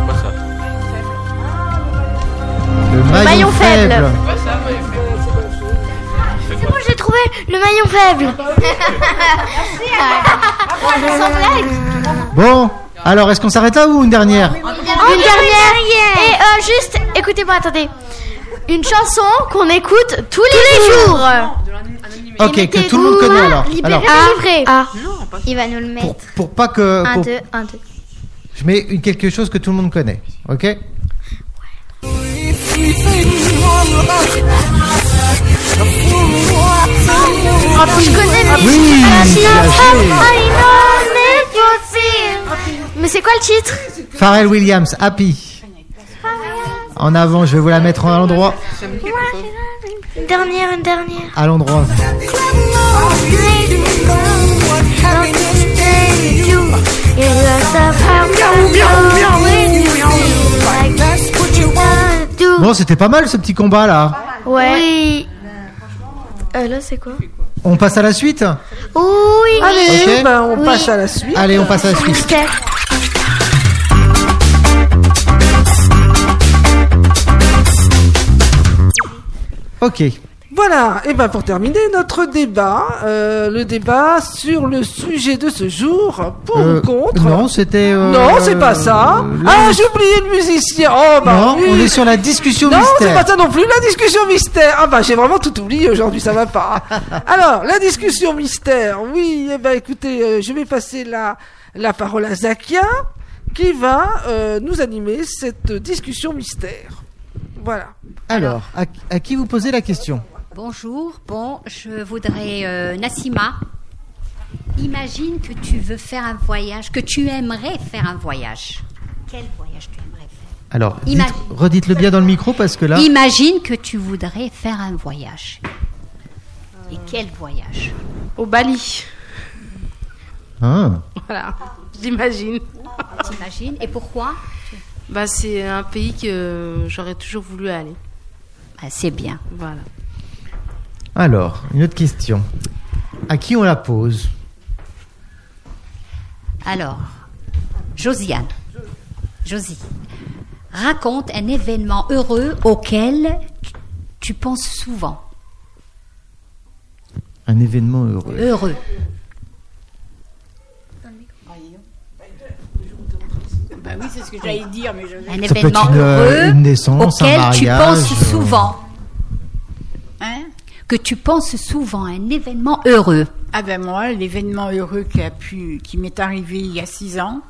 Quoi ça Le maillon, maillon faible. faible. C'est bon, j'ai trouvé le maillon faible. Sans blague. Bon, alors est-ce qu'on s'arrête là ou une dernière? Une dernière. Et euh, juste, écoutez-moi, attendez. Une chanson qu'on écoute tous les, jours. Ok, que tout le monde connaît alors. Libéré, Alors, délivré. Ah, il va nous le mettre. pour pas que. 1, pour- 2, 1, 2. Je mets une, quelque chose que tout le monde connaît. Ok? Je connais, mais Oui, lâché. Mais c'est quoi le titre? Pharrell Williams, Happy. En avant, je vais vous la mettre à l'endroit. Une dernière, une dernière. À l'endroit. Bon, c'était pas mal ce petit combat là. Ouais. Oui. Euh, là, c'est quoi On passe à la suite Oui. Allez, ben, on Oui. passe à la suite. Allez, on passe à la suite. Ok. Voilà, et ben pour terminer notre débat, euh, le débat sur le sujet de ce jour, pour Euh, ou contre. Non, c'était. euh, Non, c'est pas ça. Ah, j'ai oublié le musicien. Oh bah Non, oui. on est sur la discussion Non, c'est mystère. pas ça non plus, la discussion mystère. Ah bah j'ai vraiment tout oublié aujourd'hui, ça va pas. Alors, la discussion mystère, oui, eh ben écoutez, je vais passer la, la parole à Zakia, qui va nous animer cette discussion mystère. Voilà. Alors, à, à qui vous posez la question Bonjour, bon, je voudrais, euh, Nassima, imagine que tu veux faire un voyage, que tu aimerais faire un voyage. Quel voyage tu aimerais faire Alors, dites- redites-le bien dans le micro parce que là. Imagine que tu voudrais faire un voyage. Et quel voyage Au Bali. Ah. Voilà, j'imagine. T'imagines Et pourquoi Bah, c'est un pays que j'aurais toujours voulu aller. Ah, c'est bien. Voilà. Alors, une autre question. À qui on la pose? Alors, Josiane, Josie, raconte un événement heureux auquel tu- tu penses souvent. Un événement heureux. Heureux. Bah oui, c'est ce que j'allais dire, mais je Un Ça peut être événement une, euh, heureux une naissance, un auquel tu penses euh, souvent. Hein Que tu penses souvent, un événement heureux. Ah ben moi, l'événement heureux qui a pu, qui m'est arrivé il y a six ans,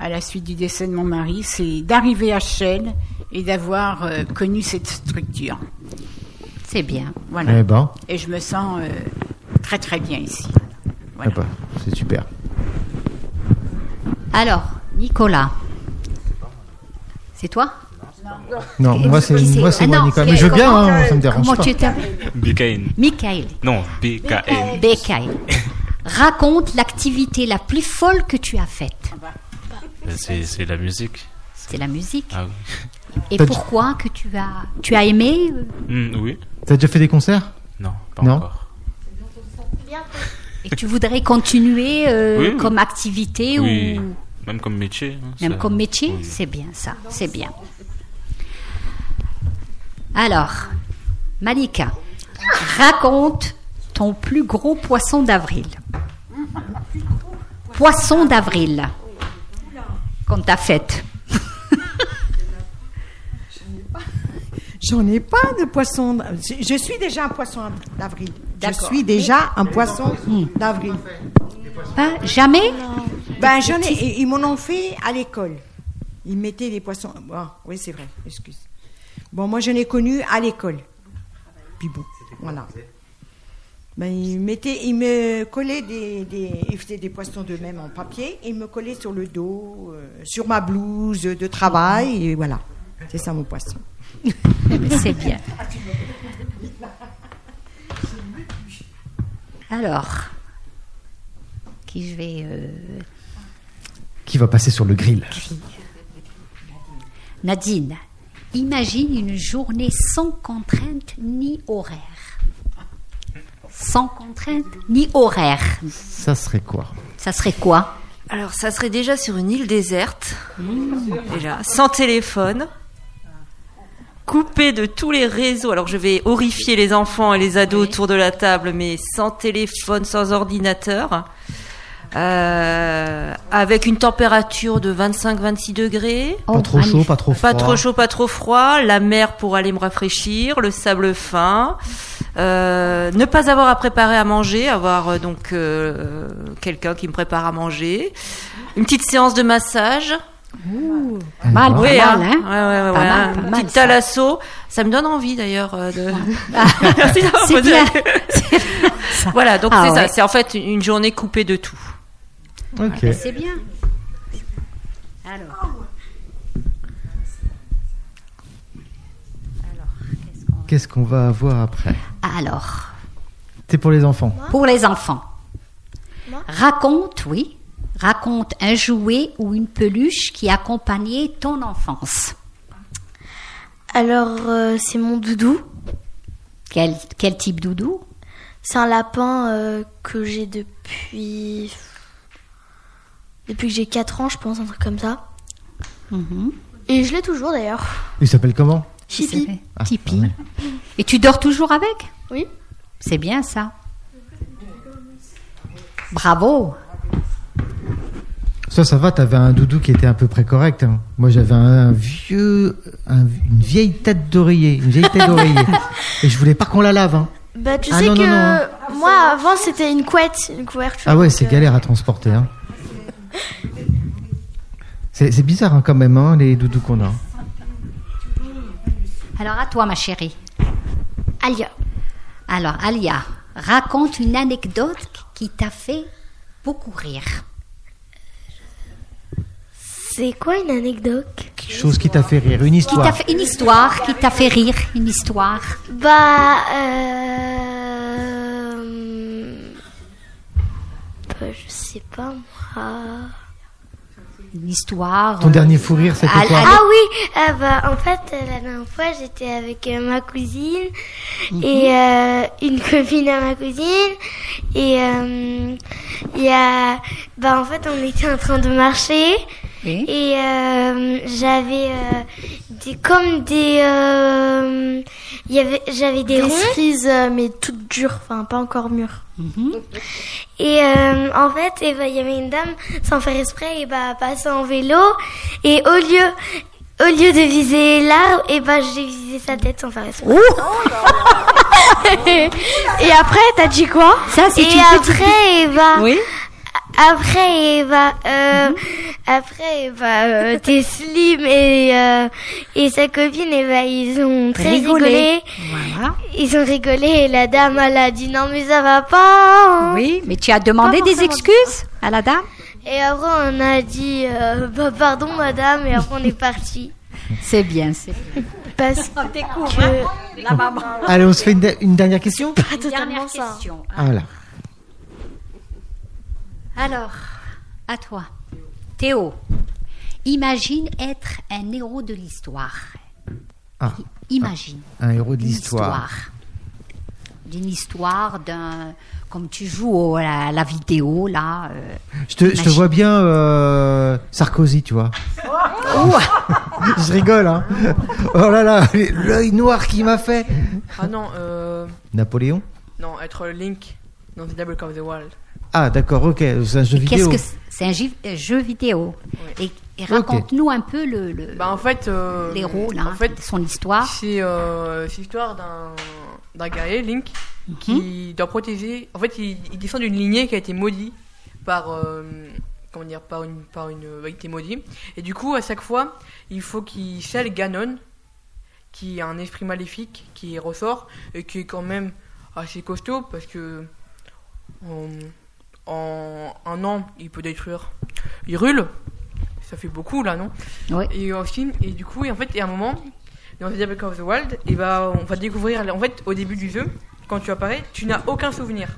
à la suite du décès de mon mari, c'est d'arriver à Shell et d'avoir euh, connu cette structure. C'est bien. Voilà. Eh ben, Et je me sens euh, très très bien ici. eh ben, c'est super. Alors, Nicolas. C'est toi Non, moi c'est moi, c'est Ah moi, non, Nicolas. que- Mais je veux bien, hein, ça me dérange Comment pas. tu t'appelles. Michael. Non, BKN. Raconte l'activité la plus folle que tu as faite. C'est c'est la musique. C'est la musique. Ah oui. Et pourquoi que tu as tu as aimé Hmm, oui. T'as déjà fait des concerts Non, pas Non. encore. et tu voudrais continuer euh, Oui, oui. comme activité Oui. ou Même comme métier. hein, même ça- comme métier oui. C'est bien ça, c'est bien. Alors, Malika, raconte ton plus gros poisson d'avril. Poisson d'avril. Qu'on t'a fait. J'en ai pas de poisson. Je suis déjà un poisson d'avril. Je suis déjà un poisson d'avril. Pas jamais? Ben j'en ai. Ils m'en ont fait à l'école. Ils mettaient des poissons. Ah, oui, c'est vrai. Excuse. Bon, moi, je l'ai connu à l'école. Puis bon, voilà. Ben, ils, mettaient, ils me collaient des, des, ils faisaient des poissons de même en papier et ils me collaient sur le dos, euh, sur ma blouse de travail et voilà. C'est ça mon poisson. C'est bien. Alors, qui je vais... euh, Qui va passer sur le grill. Nadine, imagine une journée sans contrainte ni horaire. Sans contrainte ni horaire. Ça serait quoi? Ça serait quoi? Alors, ça serait déjà sur une île déserte, déjà, sans téléphone, coupé de tous les réseaux. Alors, je vais horrifier les enfants et les ados autour de la table, mais sans téléphone, sans ordinateur, euh, avec une température de 25-26 degrés. Oh, Pas trop chaud, pas trop froid. Pas trop chaud, pas trop froid. La mer pour aller me rafraîchir, le sable fin. Euh, ne pas avoir à préparer à manger, avoir euh, donc euh, quelqu'un qui me prépare à manger. Une petite séance de massage. Pas mal, pas Oui, mal, hein. hein Ouais, ouais, ouais, Pas ouais, mal, petit mal, ça. thalasso. Ça me donne envie d'ailleurs euh, de. Merci d'avoir C'est posé bien. Voilà, donc Ah c'est ouais. ça. C'est en fait une journée coupée de tout. Ok. Ben, C'est bien. Alors. Qu'est-ce qu'on va avoir après Alors, C'est pour les enfants. pour les enfants, Moi raconte, oui, raconte un jouet ou une peluche qui accompagnait ton enfance. Alors, euh, c'est mon doudou. Quel, quel type doudou? C'est un lapin euh, que j'ai depuis. Depuis que j'ai 4 ans, je pense, un truc comme ça. Mhm. Et je l'ai toujours d'ailleurs. Il s'appelle comment? Chippy. Ah, Tipeee. ah. Et tu dors toujours avec? Oui. C'est bien ça. Bravo. Ça, ça va, t'avais un doudou qui était à peu près correct. hein. Moi, j'avais un vieux, un- une vieille tête d'oreiller, une vieille tête d'oreiller. Et je voulais pas qu'on la lave. hein. Bah, tu Ah sais non, que non, non. moi, avant, c'était une couette, une couverture. Ah ouais, c'est euh, galère à transporter. Hein. C'est bizarre hein, quand même, hein, les doudous qu'on a. Alors à toi, ma chérie. Alia. Alors, Alia, raconte une anecdote qui t'a fait beaucoup rire. C'est quoi une anecdote? Quelque chose qui t'a fait rire, une Qui histoire. fait une histoire qui t'a fait rire, une histoire. Bah, euh... bah, je sais pas. Une histoire. Ton dernier fou rire, c'était quoi Ah oui, ah bah, en fait, euh, la dernière fois, j'étais avec euh, ma cousine et euh, une copine à ma cousine. Et euh, il y a, bah, en fait, on était en train de marcher Oui. et euh, j'avais euh, des, comme des, euh, il y avait, j'avais des, Des ronds. cerises, euh, mais toutes dures, enfin pas encore mûres. Et euh, en fait, eh ben, il y avait une dame, sans faire exprès, et bah, passée en vélo. Et au lieu, au lieu de viser l'arbre, et ben j'ai visé sa tête sans faire exprès. Et après, t'as dit quoi? Ça, c'est Et une petite. après, et bah, Oui. Après, et bah, euh, après, et bah, euh, t'es slim et euh, et sa copine, et bah, ils ont très Rigolé. rigolé. Voilà. Ils ont rigolé et la dame, elle a dit non mais ça va pas. Oui, mais tu as demandé Pas des excuses à la dame? Et après, on a dit euh, bah, pardon madame et après on est parti. C'est bien, c'est Parce que La maman. Allez, on se fait une, de- une dernière question? Pas totalement Dernière ça. question. Ah, Voilà. Alors, à toi. Théo, imagine être un héros de l'histoire. Ah, Imagine. un héros de l'histoire. D'une histoire, d'un. Comme tu joues au- à la, la vidéo, là. euh, Je te, je te Imagine. vois bien euh, Sarkozy, tu vois. je rigole, hein. Oh là là, l'œil noir qu'il m'a fait. Ah non, euh, Napoléon? non, être Link dans The Double of the Wild. Ah, d'accord, ok, c'est un jeu Qu'est-ce vidéo. que c'est C'est un jeu, un jeu vidéo. Et, et raconte-nous un peu le, le- Bah en fait, euh, l'héros, là, en fait, son histoire. c'est euh, l'histoire d'un d'un guerrier Link Mhm. qui doit protéger. En fait, il, il descend d'une lignée qui a été maudite par euh, comment dire par une par une euh, été maudit. Et du coup, à chaque fois, il faut qu'il scelle Ganon, qui est un esprit maléfique qui ressort et qui est quand même assez costaud parce que en un an, il peut détruire Hyrule. Ça fait beaucoup là, non? Ouais. Et aussi, et du coup, et en fait, il y a un moment, dans The Diablo of the Wild, et bah, on va découvrir, en fait, au début du jeu, quand tu apparais, tu n'as aucun souvenir.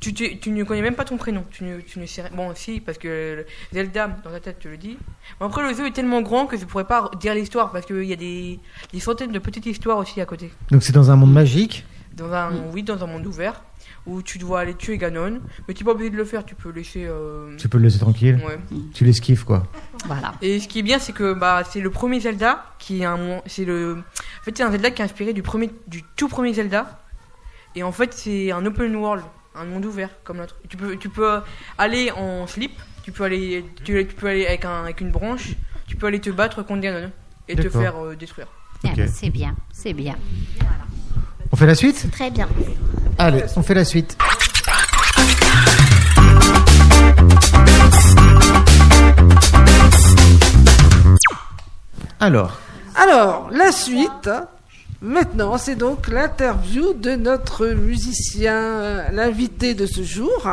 Tu, tu, tu ne connais même pas ton prénom. Tu ne, tu ne sais rien. Bon, si, parce que Zelda, dans ta tête, te le dit. Mais après, le jeu est tellement grand que je pourrais pas dire l'histoire, parce qu'il y a des, des centaines de petites histoires aussi à côté. Donc c'est dans un monde magique? Dans un, oui, dans un monde ouvert, où tu dois aller tuer Ganon, mais tu n'es pas obligé de le faire, tu peux laisser. euh, Tu peux le laisser tranquille. Ouais. Tu l'esquives, quoi. Voilà. Et ce qui est bien, c'est que bah, c'est le premier Zelda qui est un, c'est le, en fait, c'est un Zelda qui est inspiré du premier, du tout premier Zelda. Et en fait, c'est un open world, un monde ouvert comme l'autre. Tu peux, tu peux aller en slip, tu peux aller, tu, tu peux aller avec un, avec une branche, tu peux aller te battre contre Ganon et te faire euh, détruire. Ah, Ok. bah, c'est bien, c'est bien. On fait la suite? Très bien. Allez, on fait la suite. Alors, Alors, la suite, maintenant, c'est donc l'interview de notre musicien, l'invité de ce jour.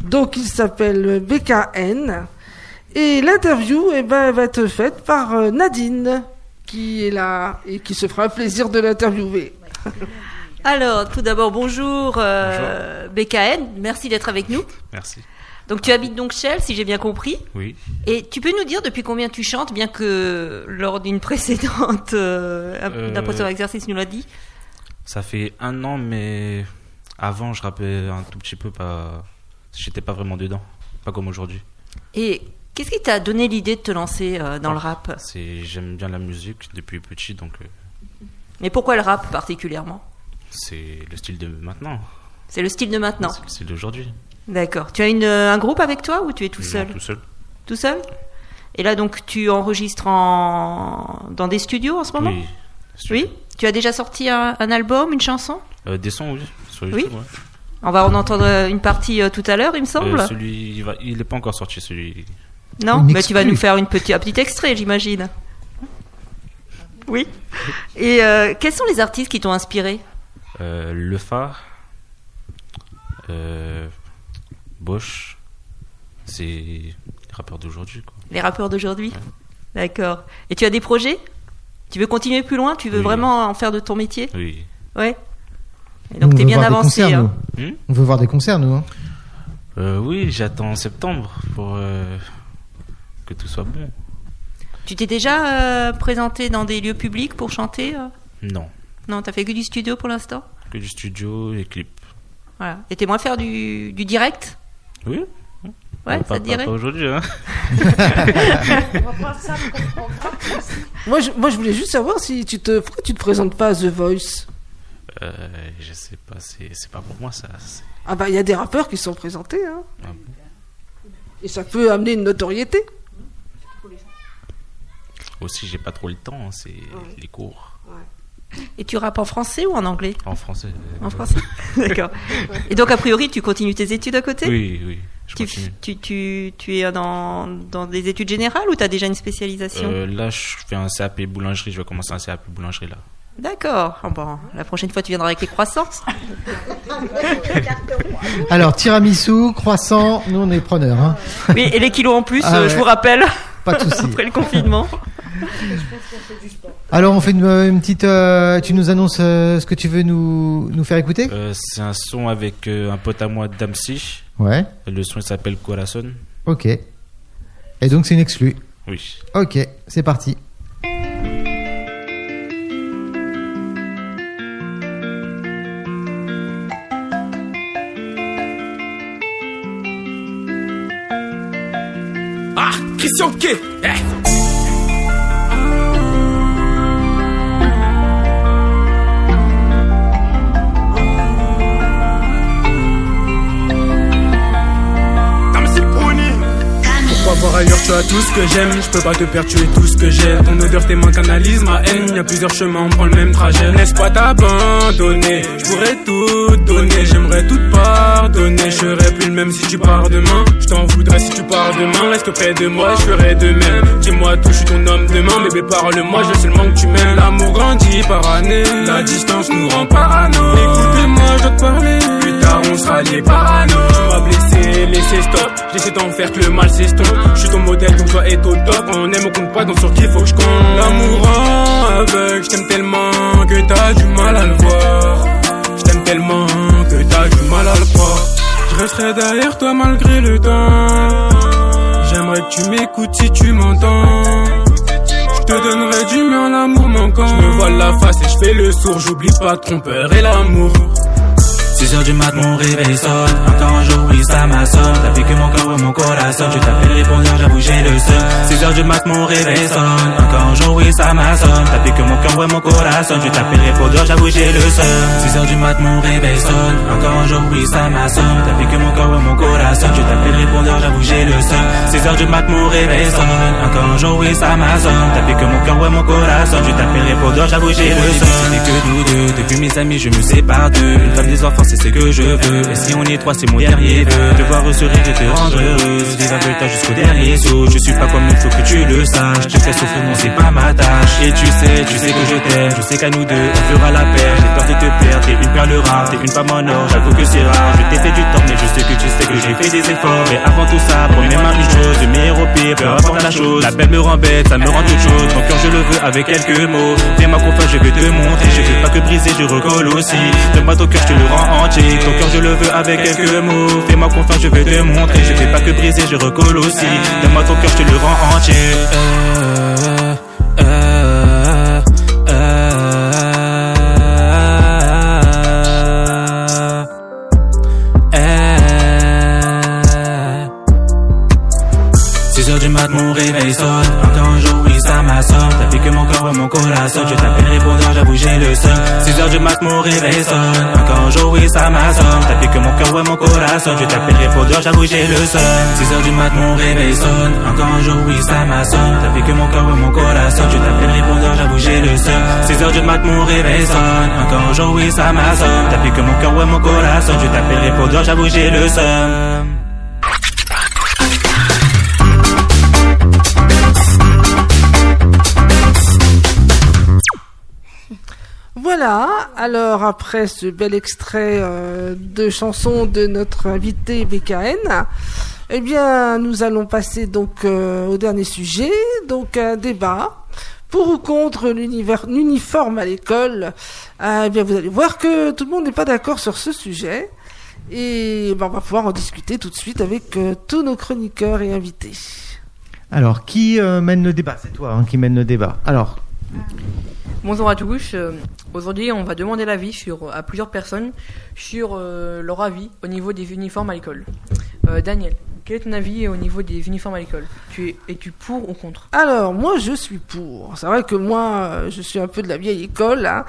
Donc, il s'appelle BKN. Et l'interview, eh ben, elle va être faite par euh, Nadine, qui est là et qui se fera un plaisir de l'interviewer. Alors, tout d'abord, bonjour, euh, BKN, merci d'être avec nous. Merci. Donc, tu habites donc Shell, si j'ai bien compris. Oui. Et tu peux nous dire depuis combien tu chantes, bien que lors d'une précédente, euh, Euh, d'un précédent exercice, nous l'a dit? Ça fait un an, mais avant, je rappais un tout petit peu, pas. J'étais pas vraiment dedans. Pas comme aujourd'hui. Et qu'est-ce qui t'a donné l'idée de te lancer euh, dans le rap? C'est, j'aime bien la musique depuis petit, donc euh, Mais pourquoi le rap particulièrement? C'est le style de maintenant. C'est le style de maintenant. C'est le style d'aujourd'hui. D'accord. Tu as une, euh, un groupe avec toi ou tu es tout Non, seul? Tout seul. Tout seul? Et là, donc, tu enregistres en... dans des studios en ce moment? Oui. Oui? Tu as déjà sorti un, un album, une chanson? Euh, des sons, oui. Sur Oui. Ouais. On va en entendre euh, une partie euh, tout à l'heure, il me semble. Euh, celui, il, va, il est pas encore sorti, celui. Non? Mais tu vas nous faire une petite, un petit extrait, j'imagine. Oui. Et euh, quels sont les artistes qui t'ont inspiré? Euh, le phare. Euh, Bosch. C'est les rappeurs d'aujourd'hui. Les rappeurs d'aujourd'hui? D'accord. Et tu as des projets? Tu veux continuer plus loin? Tu veux Oui. vraiment en faire de ton métier? Oui. Ouais. Et donc on t'es bien avancé. concerts, hein. Hmm? On veut voir des concerts, nous. hein. Euh, oui, j'attends septembre pour euh, que tout soit bon. Tu t'es déjà euh, présenté dans des lieux publics pour chanter euh? Non, Non, t'as fait que du studio pour l'instant? Que du studio et clips. Voilà. Et t'aimerais faire du, du direct? Oui. Ouais, pas, ça te dirait pas aujourd'hui. Hein. Moi je, moi, je voulais juste savoir si tu te. Pourquoi tu te présentes pas à The Voice? Euh, je sais pas, c'est c'est pas pour moi ça. c'est- Ah bah, il y a des rappeurs qui sont présentés, hein. Ah bon? Et ça peut amener une notoriété. Aussi, j'ai pas trop le temps, hein, c'est les cours Et tu rappes en français ou en anglais? En français. En français D'accord. Et donc, a priori, tu continues tes études à côté? Oui, oui, je tu, continue. tu, tu, tu es dans, dans des études générales ou tu as déjà une spécialisation? Euh, là, je fais un CAP boulangerie, je vais commencer un CAP boulangerie là. D'accord. Ah bon, la prochaine fois, tu viendras avec les croissants. Alors, tiramisu, croissant, nous on est preneurs. Hein. Oui, et les kilos en plus, Ah euh, ouais. je vous rappelle, Pas de souci. après le confinement. Alors, on fait une, une petite. euh, tu nous annonces euh, ce que tu veux nous, nous faire écouter Euh, c'est un son avec euh, un pote à moi d'Amsi. Ouais. Le son il s'appelle Corazon. Ok. Et donc, c'est une exclue. Oui. Ok, c'est parti. Ah, Christian K. Eh. Voir ailleurs tu as tout ce que j'aime. Je peux pas te perdre tu es tout ce que j'ai. Ton odeur tes mains canalise ma haine. Y a plusieurs chemins on prend le même trajet. Laisse pas t'abandonner? Je pourrais tout donner. J'aimerais tout pardonner. Je serais plus le même si tu pars demain. Je t'en voudrais si tu pars demain. Reste près de moi je ferai de même. Dis-moi tout je suis ton homme demain. Bébé parle-moi je sais seulement que tu m'aimes. L'amour grandit par année. La distance nous rend parano. Écoutez-moi je dois te parler Plus tard on sera liés parano blessé laissez stop. J'essaie d'en faire que le mal s'estompe. Je suis ton modèle donc toi est au top. On aime on compte pas donc sur qui faut que je compte. L'amour aveugle je t'aime tellement que t'as du mal à le voir. Je t'aime tellement que t'as du mal à le croire. Je resterai derrière toi malgré le temps. J'aimerais que tu m'écoutes si tu m'entends. Je te donnerai du mien l'amour manquant. Je me voile la face et je fais le sourd. J'oublie pas trompeur et l'amour. 6 heures du mat, mon réveil sonne. Encore un jour, ça m'assomme. T'as que mon cœur et mon corazon. Je t'appelle répondeur, j'avoue, j'ai le seum. 6 heures du mat, mon réveil sonne. Encore un jour, oui, ça m'assomme. T'as que mon cœur et mon corazon. Je t'appelle répondeur, j'avoue, j'ai le seum. 6 heures du mat, mon réveil sonne. Encore un jour, oui, ça m'assomme. T'as que mon cœur et mon corazon. Je t'appelle répondeur, j'avoue, j'ai le seum. 6 heures du mat, mon réveil sonne. Encore un jour, oui, ça m'assomme. T'as que mon cœur et mon corazon. Je t'appelle répondeur, j'avoue, j'ai le seum. C'est que nous deux. Depuis mes amis, je me sépare d'eux. Une femme des enfants, c'est ce que je veux. Et si on est trois, c'est mon dernier vœu. Te voir sourire, je te rendre heureuse. Vivre avec jusqu'au dernier saut. Je suis pas comme il faut que tu le saches. Je fais souffrir, non, c'est pas ma tâche. Et tu sais, tu sais que je t'aime. Je sais qu'à nous deux, on fera la paire. J'ai peur de te perdre. T'es une perle rare, t'es une femme en or. J'avoue que c'est rare. Je t'ai fait du temps, mais je sais que tu sais que j'ai fait des efforts. Et avant tout ça, promets-moi une chose. De meilleur au pire, peu importe la chose. La belle me rend bête, ça me rend toute chose. Ton cœur, je le veux avec quelques mots. Fais-moi confiance, je vais te montrer. Je fais pas que briser, je recolle aussi. Donne-moi ton cœur, je te le rends entier. Ton cœur, je le veux avec quelques mots. Fais-moi confiance, je vais te montrer. Je fais pas que briser, je recolle aussi. Donne-moi ton cœur, je te le rends entier. Corazon. Je t'appelle répondeur, j'avoue, j'ai le seum. 6 heures du mat, mon réveil sonne. Encore un jour, oui, ça m'assomme. T'as fait que mon cœur et mon corazon. Je t'appelle répondeur, j'avoue, j'ai le seum. 6 heures du mat, mon réveil sonne. Encore un jour, oui, ça m'assomme. T'as fait que mon cœur et mon corazon. Je t'appelle répondeur, j'avoue, j'ai le seum. Voilà, alors après ce bel extrait euh, de chanson de notre invité BKN, eh bien nous allons passer donc euh, au dernier sujet, donc un débat pour ou contre l'uniforme à l'école? Ah, eh bien vous allez voir que tout le monde n'est pas d'accord sur ce sujet. Et ben, on va pouvoir en discuter tout de suite avec euh, tous nos chroniqueurs et invités. Alors, qui euh, mène le débat? C'est toi hein, qui mène le débat. Alors. Bonjour à tous. Euh, aujourd'hui, on va demander l'avis sur, à plusieurs personnes sur leur avis au niveau des uniformes à l'école. Daniel, quel est ton avis au niveau des uniformes à l'école? Tu es, Es-tu pour ou contre? Alors, moi, je suis pour. C'est vrai que moi, je suis un peu de la vieille école. Hein,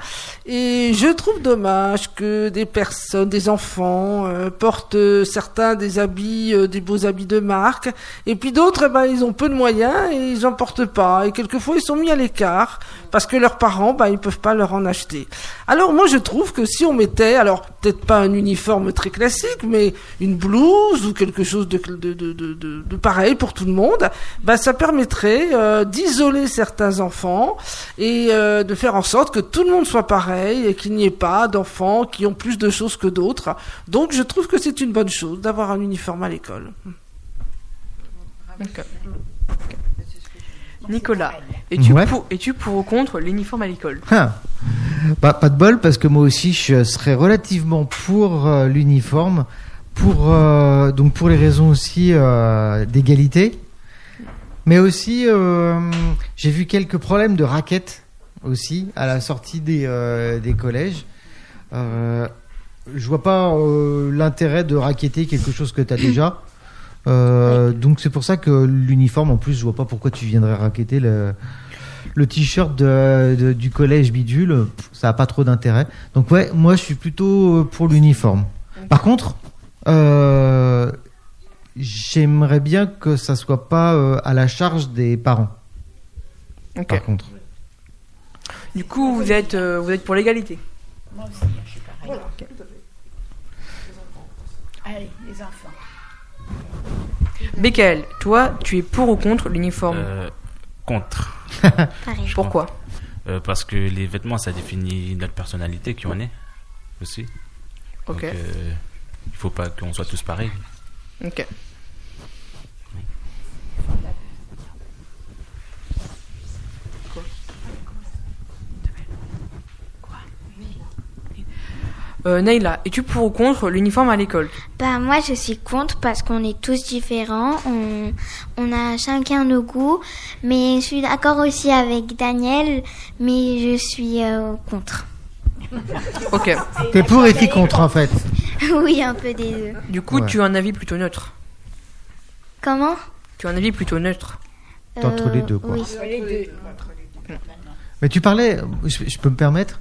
et je trouve dommage que des personnes, des enfants, euh, portent euh, certains des habits, euh, des beaux habits de marque. Et puis d'autres, eh ben, ils ont peu de moyens et ils en portent pas. Et quelquefois, ils sont mis à l'écart parce que leurs parents, ben, ils peuvent pas leur en acheter. Alors, moi, je trouve que si on mettait, alors peut-être pas un uniforme très classique, mais une blouse ou quelque chose de de, de, de, pareil pour tout le monde, bah, ça permettrait euh, d'isoler certains enfants et euh, de faire en sorte que tout le monde soit pareil et qu'il n'y ait pas d'enfants qui ont plus de choses que d'autres. Donc je trouve que c'est une bonne chose d'avoir un uniforme à l'école. Nicolas, es-tu pour, es pour ou contre l'uniforme à l'école? Ah. bah, Pas de bol parce que moi aussi je serais relativement pour euh, l'uniforme pour euh, donc pour les raisons aussi euh, d'égalité, mais aussi euh, j'ai vu quelques problèmes de raquettes aussi à la sortie des, des collèges. je vois pas l'intérêt de raqueter quelque chose que tu as déjà. Donc c'est pour ça que l'uniforme, en plus, je vois pas pourquoi tu viendrais raqueter le, le t-shirt du collège bidule. Ça a pas trop d'intérêt. Donc ouais, moi je suis plutôt pour l'uniforme. Par contre, euh, j'aimerais bien que ça soit pas euh, à la charge des parents. Par contre. Du coup, vous êtes, euh, vous êtes pour l'égalité Moi aussi, je suis pareil. Allez, les enfants. Becquel, toi, tu es pour ou contre l'uniforme Contre. Pourquoi Parce que les vêtements, ça définit notre personnalité, qui on est aussi. Ok. Il faut pas qu'on soit tous pareils. Ok. Euh, Neila, es-tu pour ou contre l'uniforme à l'école? Bah moi je suis contre parce qu'on est tous différents, on, on a chacun nos goûts, mais je suis d'accord aussi avec Daniel, mais je suis euh, contre. Ok. T'es pour et t'es contre en fait. oui, un peu des deux. Du coup, tu as un avis plutôt neutre. Comment? Tu as un avis plutôt neutre. Entre les deux, quoi. Oui. Mais tu parlais, je, peux me permettre,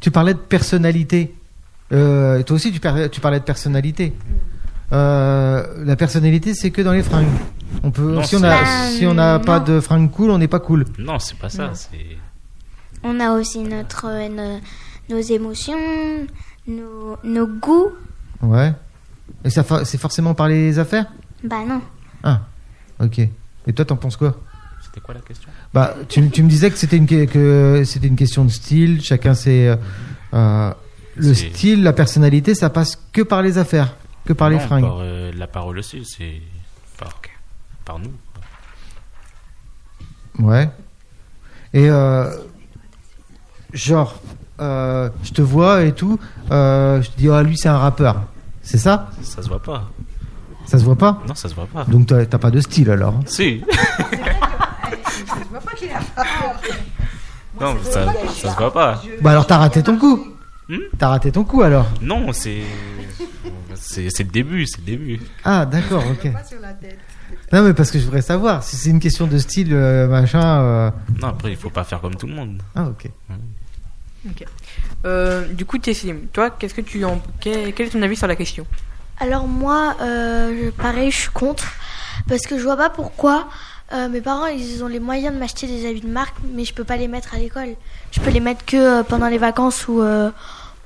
tu parlais de personnalité. Euh, toi aussi, tu, tu, parlais de personnalité. Euh, la personnalité, c'est que dans les fringues. On peut, si, on a, si on n'a pas de fringues cool, on n'est pas cool. Non, c'est pas ça. On a aussi notre, euh, nos émotions, nos, nos goûts. Ouais. Et ça, c'est forcément par les affaires? Bah non. Ah, ok. Et toi, t'en penses quoi? C'était quoi la question? Bah, tu, tu, me disais que c'était une, que c'était une question de style. Chacun c'est euh, euh, le style, la personnalité, ça passe que par les affaires, que par les fringues. Par, euh, la parole aussi, c'est par, par nous. Ouais. Et genre, euh, je te vois et tout, euh, je te dis, oh, lui, c'est un rappeur. C'est ça? Ça se voit pas. Ça se voit pas? Non, ça se voit pas. Donc, t'as pas de style alors hein? Si. non, ça, ça se voit pas. Bah, alors, t'as raté ton coup. Hmm t'as raté ton coup alors Non, c'est. C'est le début, c'est le début. Ah, d'accord, ok. Non, mais parce que je voudrais savoir si c'est une question de style, euh, machin. Non, après, il faut pas faire comme tout le monde. Ah, ok. Ok. Euh, du coup, Tessim, toi, qu'est-ce que tu en... quel, est ton avis sur la question? Alors moi, euh, pareil, je suis contre parce que je vois pas pourquoi euh, mes parents ils ont les moyens de m'acheter des habits de marque, mais je peux pas les mettre à l'école. Je peux les mettre que pendant les vacances ou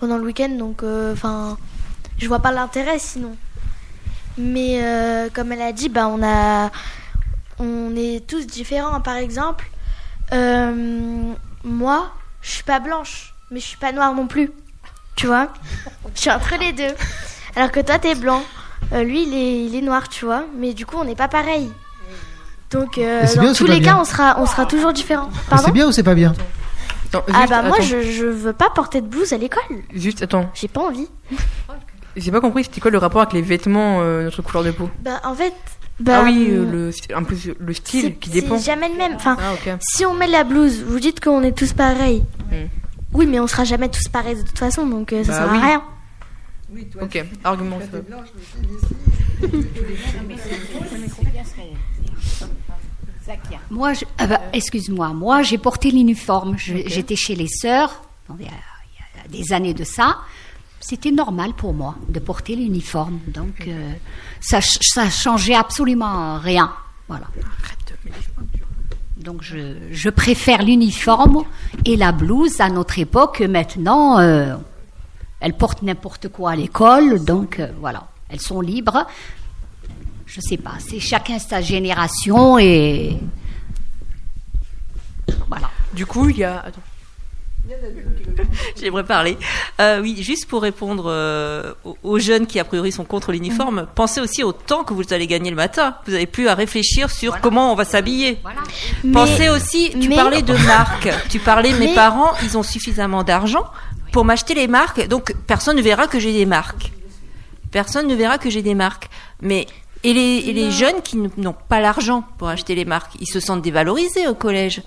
pendant le week-end, donc enfin, je vois pas l'intérêt sinon. Mais comme elle a dit, bah on a, on est tous différents. Par exemple, moi, je suis pas blanche, mais je suis pas noire non plus. Tu vois? Je suis entre les deux. Alors que toi, t'es blanc. Euh, lui, il est, il est noir, tu vois. Mais du coup, on n'est pas pareil. Donc, euh, dans tous les cas, on sera, on sera toujours différents. C'est bien ou c'est pas bien? Ah bah moi, je, je veux pas porter de blouse à l'école. Juste, attends. J'ai pas envie. J'ai pas compris, c'était quoi le rapport avec les vêtements, euh, notre couleur de peau? Bah, en fait. Bah, Ah oui, hum, euh, le, un peu le style qui dépend. C'est jamais le même. Enfin, Ah, ok. si on met la blouse, vous dites qu'on est tous pareils. Hmm. Oui, mais on sera jamais tous pareils de toute façon, donc euh, ça Bah sert oui. à rien. Ok, argument. Moi, je- ah bah, excuse-moi, moi j'ai porté l'uniforme. Je- J'étais chez les sœurs, il y, a, il y a des années de ça. C'était normal pour moi de porter l'uniforme. Donc, euh, ça, ça changeait absolument rien. Voilà. Donc, je, je préfère l'uniforme et la blouse à notre époque. Maintenant, euh, elles portent n'importe quoi à l'école. Donc, euh, voilà. Elles sont libres. Je sais pas. C'est chacun sa génération et. Voilà. Du coup, il y a. Attends. J'aimerais parler. Euh, oui, juste pour répondre euh, aux, jeunes qui a priori sont contre l'uniforme, pensez aussi au temps que vous allez gagner le matin. Vous n'avez plus à réfléchir sur comment on va s'habiller. Mais- Pensez aussi, tu mais- parlais de marques. Tu parlais, mes Mais- parents, ils ont suffisamment d'argent pour m'acheter les marques, donc personne ne verra que j'ai des marques. Personne ne verra que j'ai des marques. Mais et les, et les jeunes qui n'ont pas l'argent pour acheter les marques, ils se sentent dévalorisés au collège.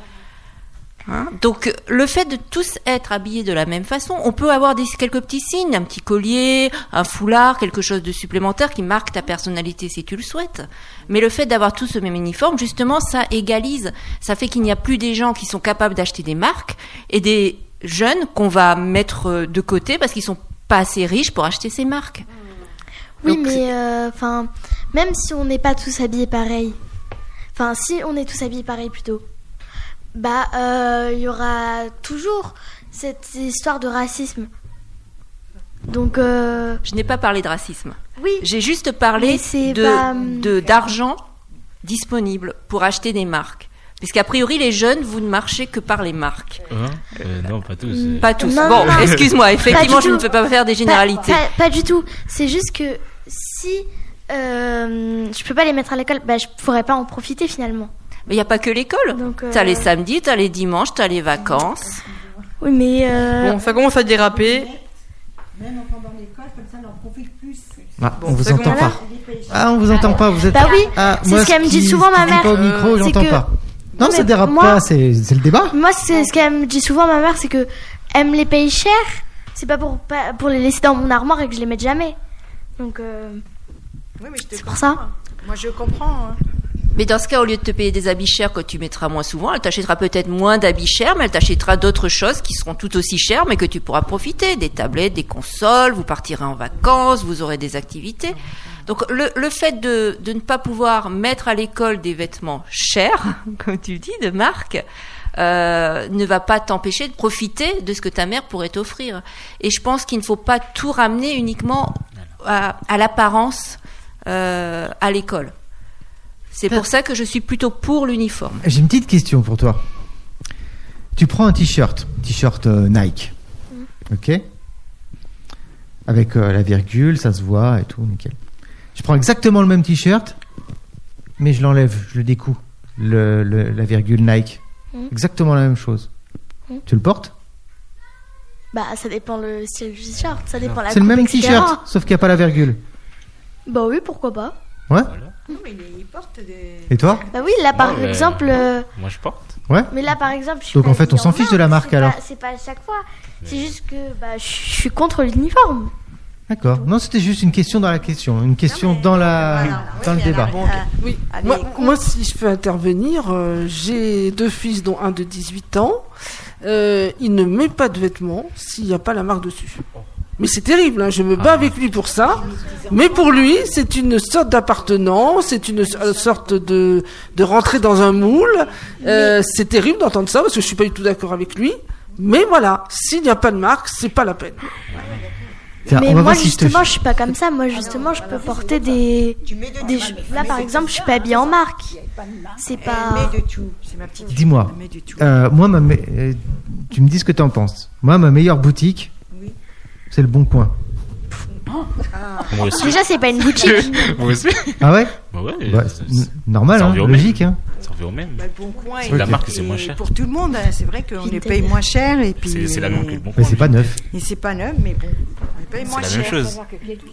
Hein Donc le fait de tous être habillés de la même façon, on peut avoir des, quelques petits signes, un petit collier, un foulard, quelque chose de supplémentaire qui marque ta personnalité si tu le souhaites. Mais le fait d'avoir tous ce même uniforme, justement, ça égalise. Ça fait qu'il n'y a plus des gens qui sont capables d'acheter des marques et des jeunes qu'on va mettre de côté parce qu'ils sont pas assez riches pour acheter ces marques. Oui, Donc, mais euh, enfin, même si on n'est pas tous habillés pareil, enfin, si on est tous habillés pareil plutôt, bah, euh, il y aura toujours cette histoire de racisme. Donc, euh, Je n'ai pas parlé de racisme. Oui. J'ai juste parlé pas, de- d'argent disponible pour acheter des marques. Puisqu'a priori, les jeunes, vous ne marchez que par les marques. Hein Euh, non, pas tous. Mm. Pas tous. Non, bon, excuse-moi, effectivement, je ne peux pas faire des généralités. Pas, pas du tout. C'est juste que si euh, je peux pas les mettre à l'école, bah, je pourrais pas en profiter finalement. Mais il n'y a pas que l'école. Donc, euh, T'as les samedis, t'as les dimanches, t'as les vacances. Oui, mais. euh, Bon, ça commence à déraper. Même pendant l'école, comme ça, on en profite plus. Ah, Bon, on vous entend pas. Ah, on vous entend pas. Vous êtes. Bah oui, Ah, c'est ce qu'elle me dit souvent, ma mère. pas au micro, C'est j'entends que- pas. Non, ça dérape moi- pas. C'est le débat. Moi, c'est ce qu'elle me dit souvent, ma mère, c'est que elle me les paye cher. C'est pas pour, pas pour les laisser dans mon armoire et que je les mette jamais. Donc, euh, Oui, c'est pour ça. Moi, je comprends. hein. Mais dans ce cas, au lieu de te payer des habits chers que tu mettras moins souvent, elle t'achètera peut-être moins d'habits chers, mais elle t'achètera d'autres choses qui seront tout aussi chères, mais que tu pourras profiter. Des tablettes, des consoles, vous partirez en vacances, vous aurez des activités. Donc le, le fait de, de ne pas pouvoir mettre à l'école des vêtements chers, comme tu dis, de marque, euh, ne va pas t'empêcher de profiter de ce que ta mère pourrait t'offrir. Et je pense qu'il ne faut pas tout ramener uniquement à, à l'apparence euh, à l'école. C'est pour ça que je suis plutôt pour l'uniforme. J'ai une petite question pour toi. Tu prends un t-shirt, t-shirt euh, Nike, ok Avec euh, la virgule, ça se voit et tout, nickel. Je prends exactement le même t-shirt, mais je l'enlève, je le découpe, le, le- la virgule Nike. Mhm. Exactement la même chose. Mhm. Tu le portes? Bah, ça dépend le style du t-shirt, ça dépend la C'est le même t-shirt, sauf qu'il n'y a pas la virgule. Bah oui, pourquoi pas. Ouais Non, mais il porte des. Et toi? Bah oui, là par mais- exemple. euh, Moi, je porte. Ouais Mais là par exemple. je suis Donc, en fait, on s'en en fiche de la marque, alors. C'est pas à chaque fois. C'est juste que bah, je suis contre l'uniforme. D'accord. Non, c'était juste une question dans la question, une question dans, la, dans le débat. Oui. Moi, moi, si je peux intervenir, euh, j'ai deux fils, dont un de 18 ans. Euh, il ne met pas de vêtements s'il n'y a pas la marque dessus. Mais c'est terrible, hein, je me bats avec lui pour ça. Mais pour lui, c'est une sorte d'appartenance, c'est une so- sorte de, de rentrer dans un moule. Euh, c'est terrible d'entendre ça parce que je suis pas du tout d'accord avec lui. Mais voilà, s'il n'y a pas de marque, c'est pas la peine. Tiens, mais on va moi voir si je te- justement, je suis pas comme ça. Moi justement, je peux porter des. Là par exemple, je suis pas habillée en marque. C'est pas. Dis-moi, euh, moi, ma me- euh, tu me dis ce que tu en penses. Moi, ma meilleure boutique, c'est le Bon Coin. Aussi. Déjà, c'est pas une boutique. Moi aussi. Ah ouais? Bah ouais. Bah, normal, hein, logique. Hein. Au même. Bah, le bon coin et- la marque, c'est moins cher. Pour tout le monde, hein, c'est vrai qu'on les paye moins cher et puis. C'est- la même que le bon Mais c'est pas neuf. Et c'est pas neuf, mais bon. C'est la même chose.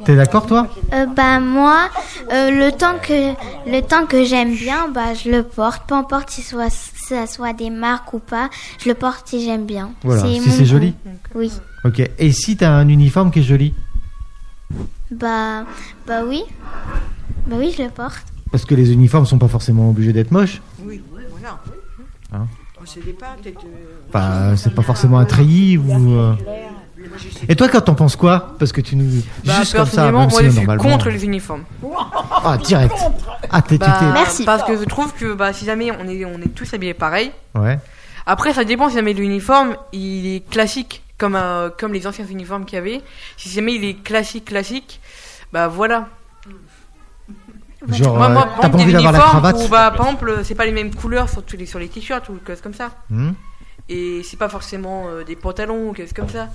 T'es d'accord, toi Euh, bah moi, euh, le temps que le temps que j'aime bien, bah je le porte. Peu importe si soit ça soit des marques ou pas, je le porte si j'aime bien. Voilà, si c'est joli. Oui. Ok. Et si t'as un uniforme qui est joli? Bah bah oui. Bah oui, je le porte. Parce que les uniformes sont pas forcément obligés d'être moches. Oui, voilà. Hein sait pas, peut-être. euh, Enfin, c'est pas forcément un treillis ou. euh, Et toi, quand t'en penses quoi Parce que tu nous. Bah, Juste comme ça, même moi, si je suis normalement. contre les uniformes. Ah, direct. Ah, t'es. tu Bah, t'es- Parce que je trouve que bah, si jamais on est, on est tous habillés pareil, Ouais. après ça dépend si jamais l'uniforme il est classique comme, euh, comme les anciens uniformes qu'il y avait. Si jamais il est classique, classique, bah voilà. Genre, moi, euh, moi, par t'as pas exemple, envie d'avoir la cravate bah, par exemple, c'est pas les mêmes couleurs sur, tous les, sur les t-shirts ou quelque chose comme ça. Hmm. Et c'est pas forcément euh, des pantalons ou quelque chose comme ça.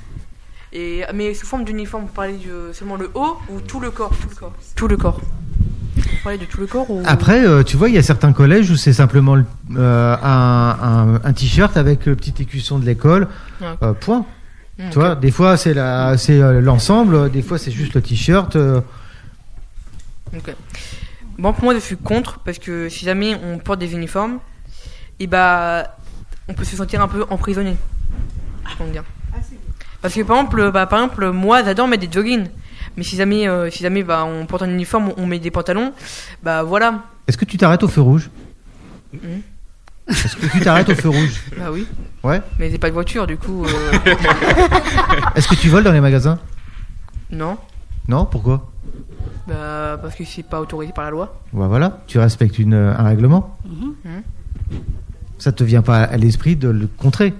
Et, mais sous forme d'uniforme, vous parlez de seulement le haut ou tout le corps? Tout le corps. Tout le corps. Vous parlez de tout le corps ou... Après, euh, tu vois, il y a certains collèges où c'est simplement le- euh, un, un- un t-shirt avec le petit écusson de l'école. Euh, point. Mm, Tu vois, des fois c'est la, c'est euh, l'ensemble, des fois c'est juste le t-shirt. euh, Ok. Bon, pour moi, je suis contre parce que si jamais on porte des uniformes, et bah, on peut se sentir un peu emprisonné. Dire Parce que par exemple, bah, par exemple, moi, j'adore mettre des joggings. Mais si jamais, euh, si jamais bah, on porte un uniforme, on met des pantalons, bah voilà. Est-ce que tu t'arrêtes au feu rouge Mhm. Est-ce que tu t'arrêtes au feu rouge Bah oui. Ouais. Mais j'ai pas de voiture, du coup. euh, Est-ce que tu voles dans les magasins? Non. Non, pourquoi? Bah, parce que c'est pas autorisé par la loi. Bah voilà, tu respectes une, un règlement. Mhm. Ça te vient pas à l'esprit de le contrer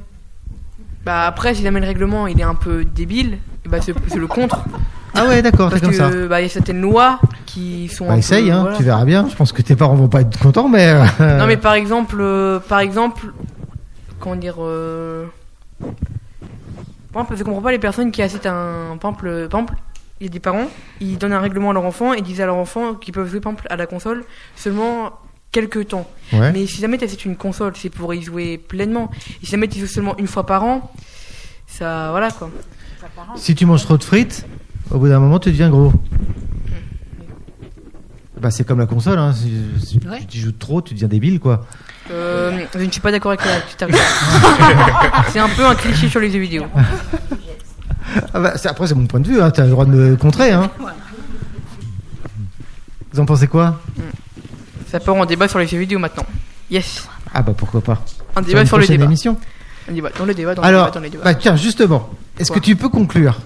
Bah après, si jamais le règlement il est un peu débile, bah c'est le contre. Ah ouais, d'accord, c'est comme que ça. bah, il y a certaines lois qui sont. Bah peu- essaye, hein, voilà. tu verras bien. Je pense que tes parents vont pas être contents, mais. euh, Non mais par exemple, euh, par exemple, comment dire, euh... par exemple, je comprends pas les personnes qui achètent un, par exemple, par exemple, il y a des parents, ils donnent un règlement à leur enfant et disent à leur enfant qu'ils peuvent jouer par exemple à la console seulement quelques temps. Ouais. Mais si jamais tu achètes une console, c'est pour y jouer pleinement. Et si jamais tu joues seulement une fois par an, ça, voilà quoi. Si tu manges trop de frites, au bout d'un moment, tu deviens gros. Bah, c'est comme la console, hein. Si, si Ouais. tu joues trop, tu deviens débile, quoi. Euh, je ne suis pas d'accord avec la petite argument. c'est un peu un cliché sur les jeux vidéo. Ah bah, après, c'est mon point de vue, hein. T'as le droit de me contrer, hein. Vous en pensez quoi? Ça part en débat sur les jeux vidéo maintenant. Yes. Ah bah, pourquoi pas? Un débat sur le débat. émission. Un débat dans le débat, dans le Alors, débat, dans les débats. bah, tiens, justement, est-ce que tu peux conclure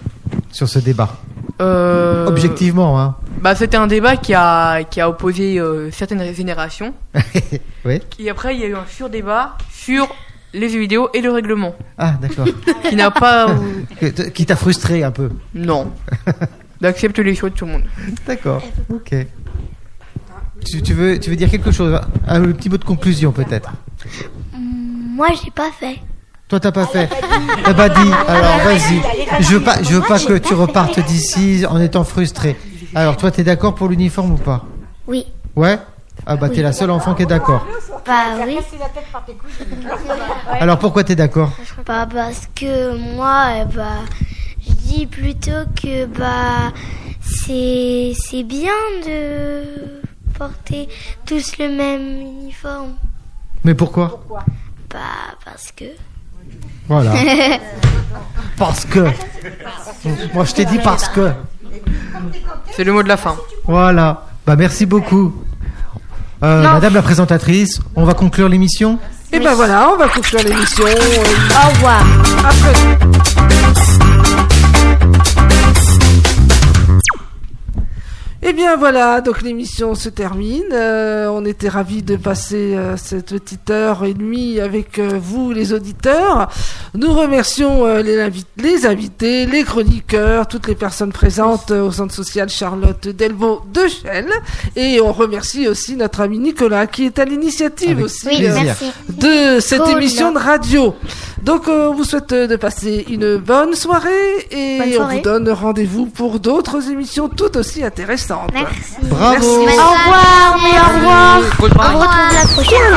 sur ce débat? Euh, Objectivement, hein. Bah, c'était un débat qui a, qui a opposé euh, certaines générations. Oui. Et après, il y a eu un sur-débat sur les jeux vidéo et le règlement. Ah, d'accord. Qui n'a pas. Qui t'a frustré un peu Non. D'accepter les choix de tout le monde. D'accord, ok. Tu, tu veux, tu veux dire quelque chose Un petit mot de conclusion peut-être Moi, j'ai pas fait. Toi t'as pas fait T'as pas dit Alors vas-y. Je veux pas, je veux pas que tu repartes d'ici en étant frustré. Alors toi t'es d'accord pour l'uniforme ou pas? Oui. Ouais? Ah bah t'es la seule enfant qui est d'accord. Bah oui. Alors pourquoi t'es d'accord? Bah parce que moi, eh bah, je dis plutôt que bah c'est c'est bien de porter tous le même uniforme. Mais pourquoi? Bah parce que. Voilà. Parce que. Moi je t'ai dit parce que. C'est le mot de la fin. Voilà. Bah merci beaucoup. Euh. Madame la présentatrice, on va conclure l'émission Et ben voilà, on va conclure l'émission. Au revoir. Après. Eh bien voilà, donc l'émission se termine. Euh, on était ravis de passer euh, cette petite heure et demie avec euh, vous, les auditeurs. Nous remercions euh, les, invi- les invités, les chroniqueurs, toutes les personnes présentes au centre social Charlotte Delvaux de Chelles. Et on remercie aussi notre ami Nicolas qui est à l'initiative aussi Oui, de cette Cool. émission de radio. Donc euh, on vous souhaite euh, de passer une bonne soirée et on vous donne rendez-vous pour d'autres émissions tout aussi intéressantes. Merci. Bravo. Au revoir, au revoir. Au revoir. On retrouve la prochaine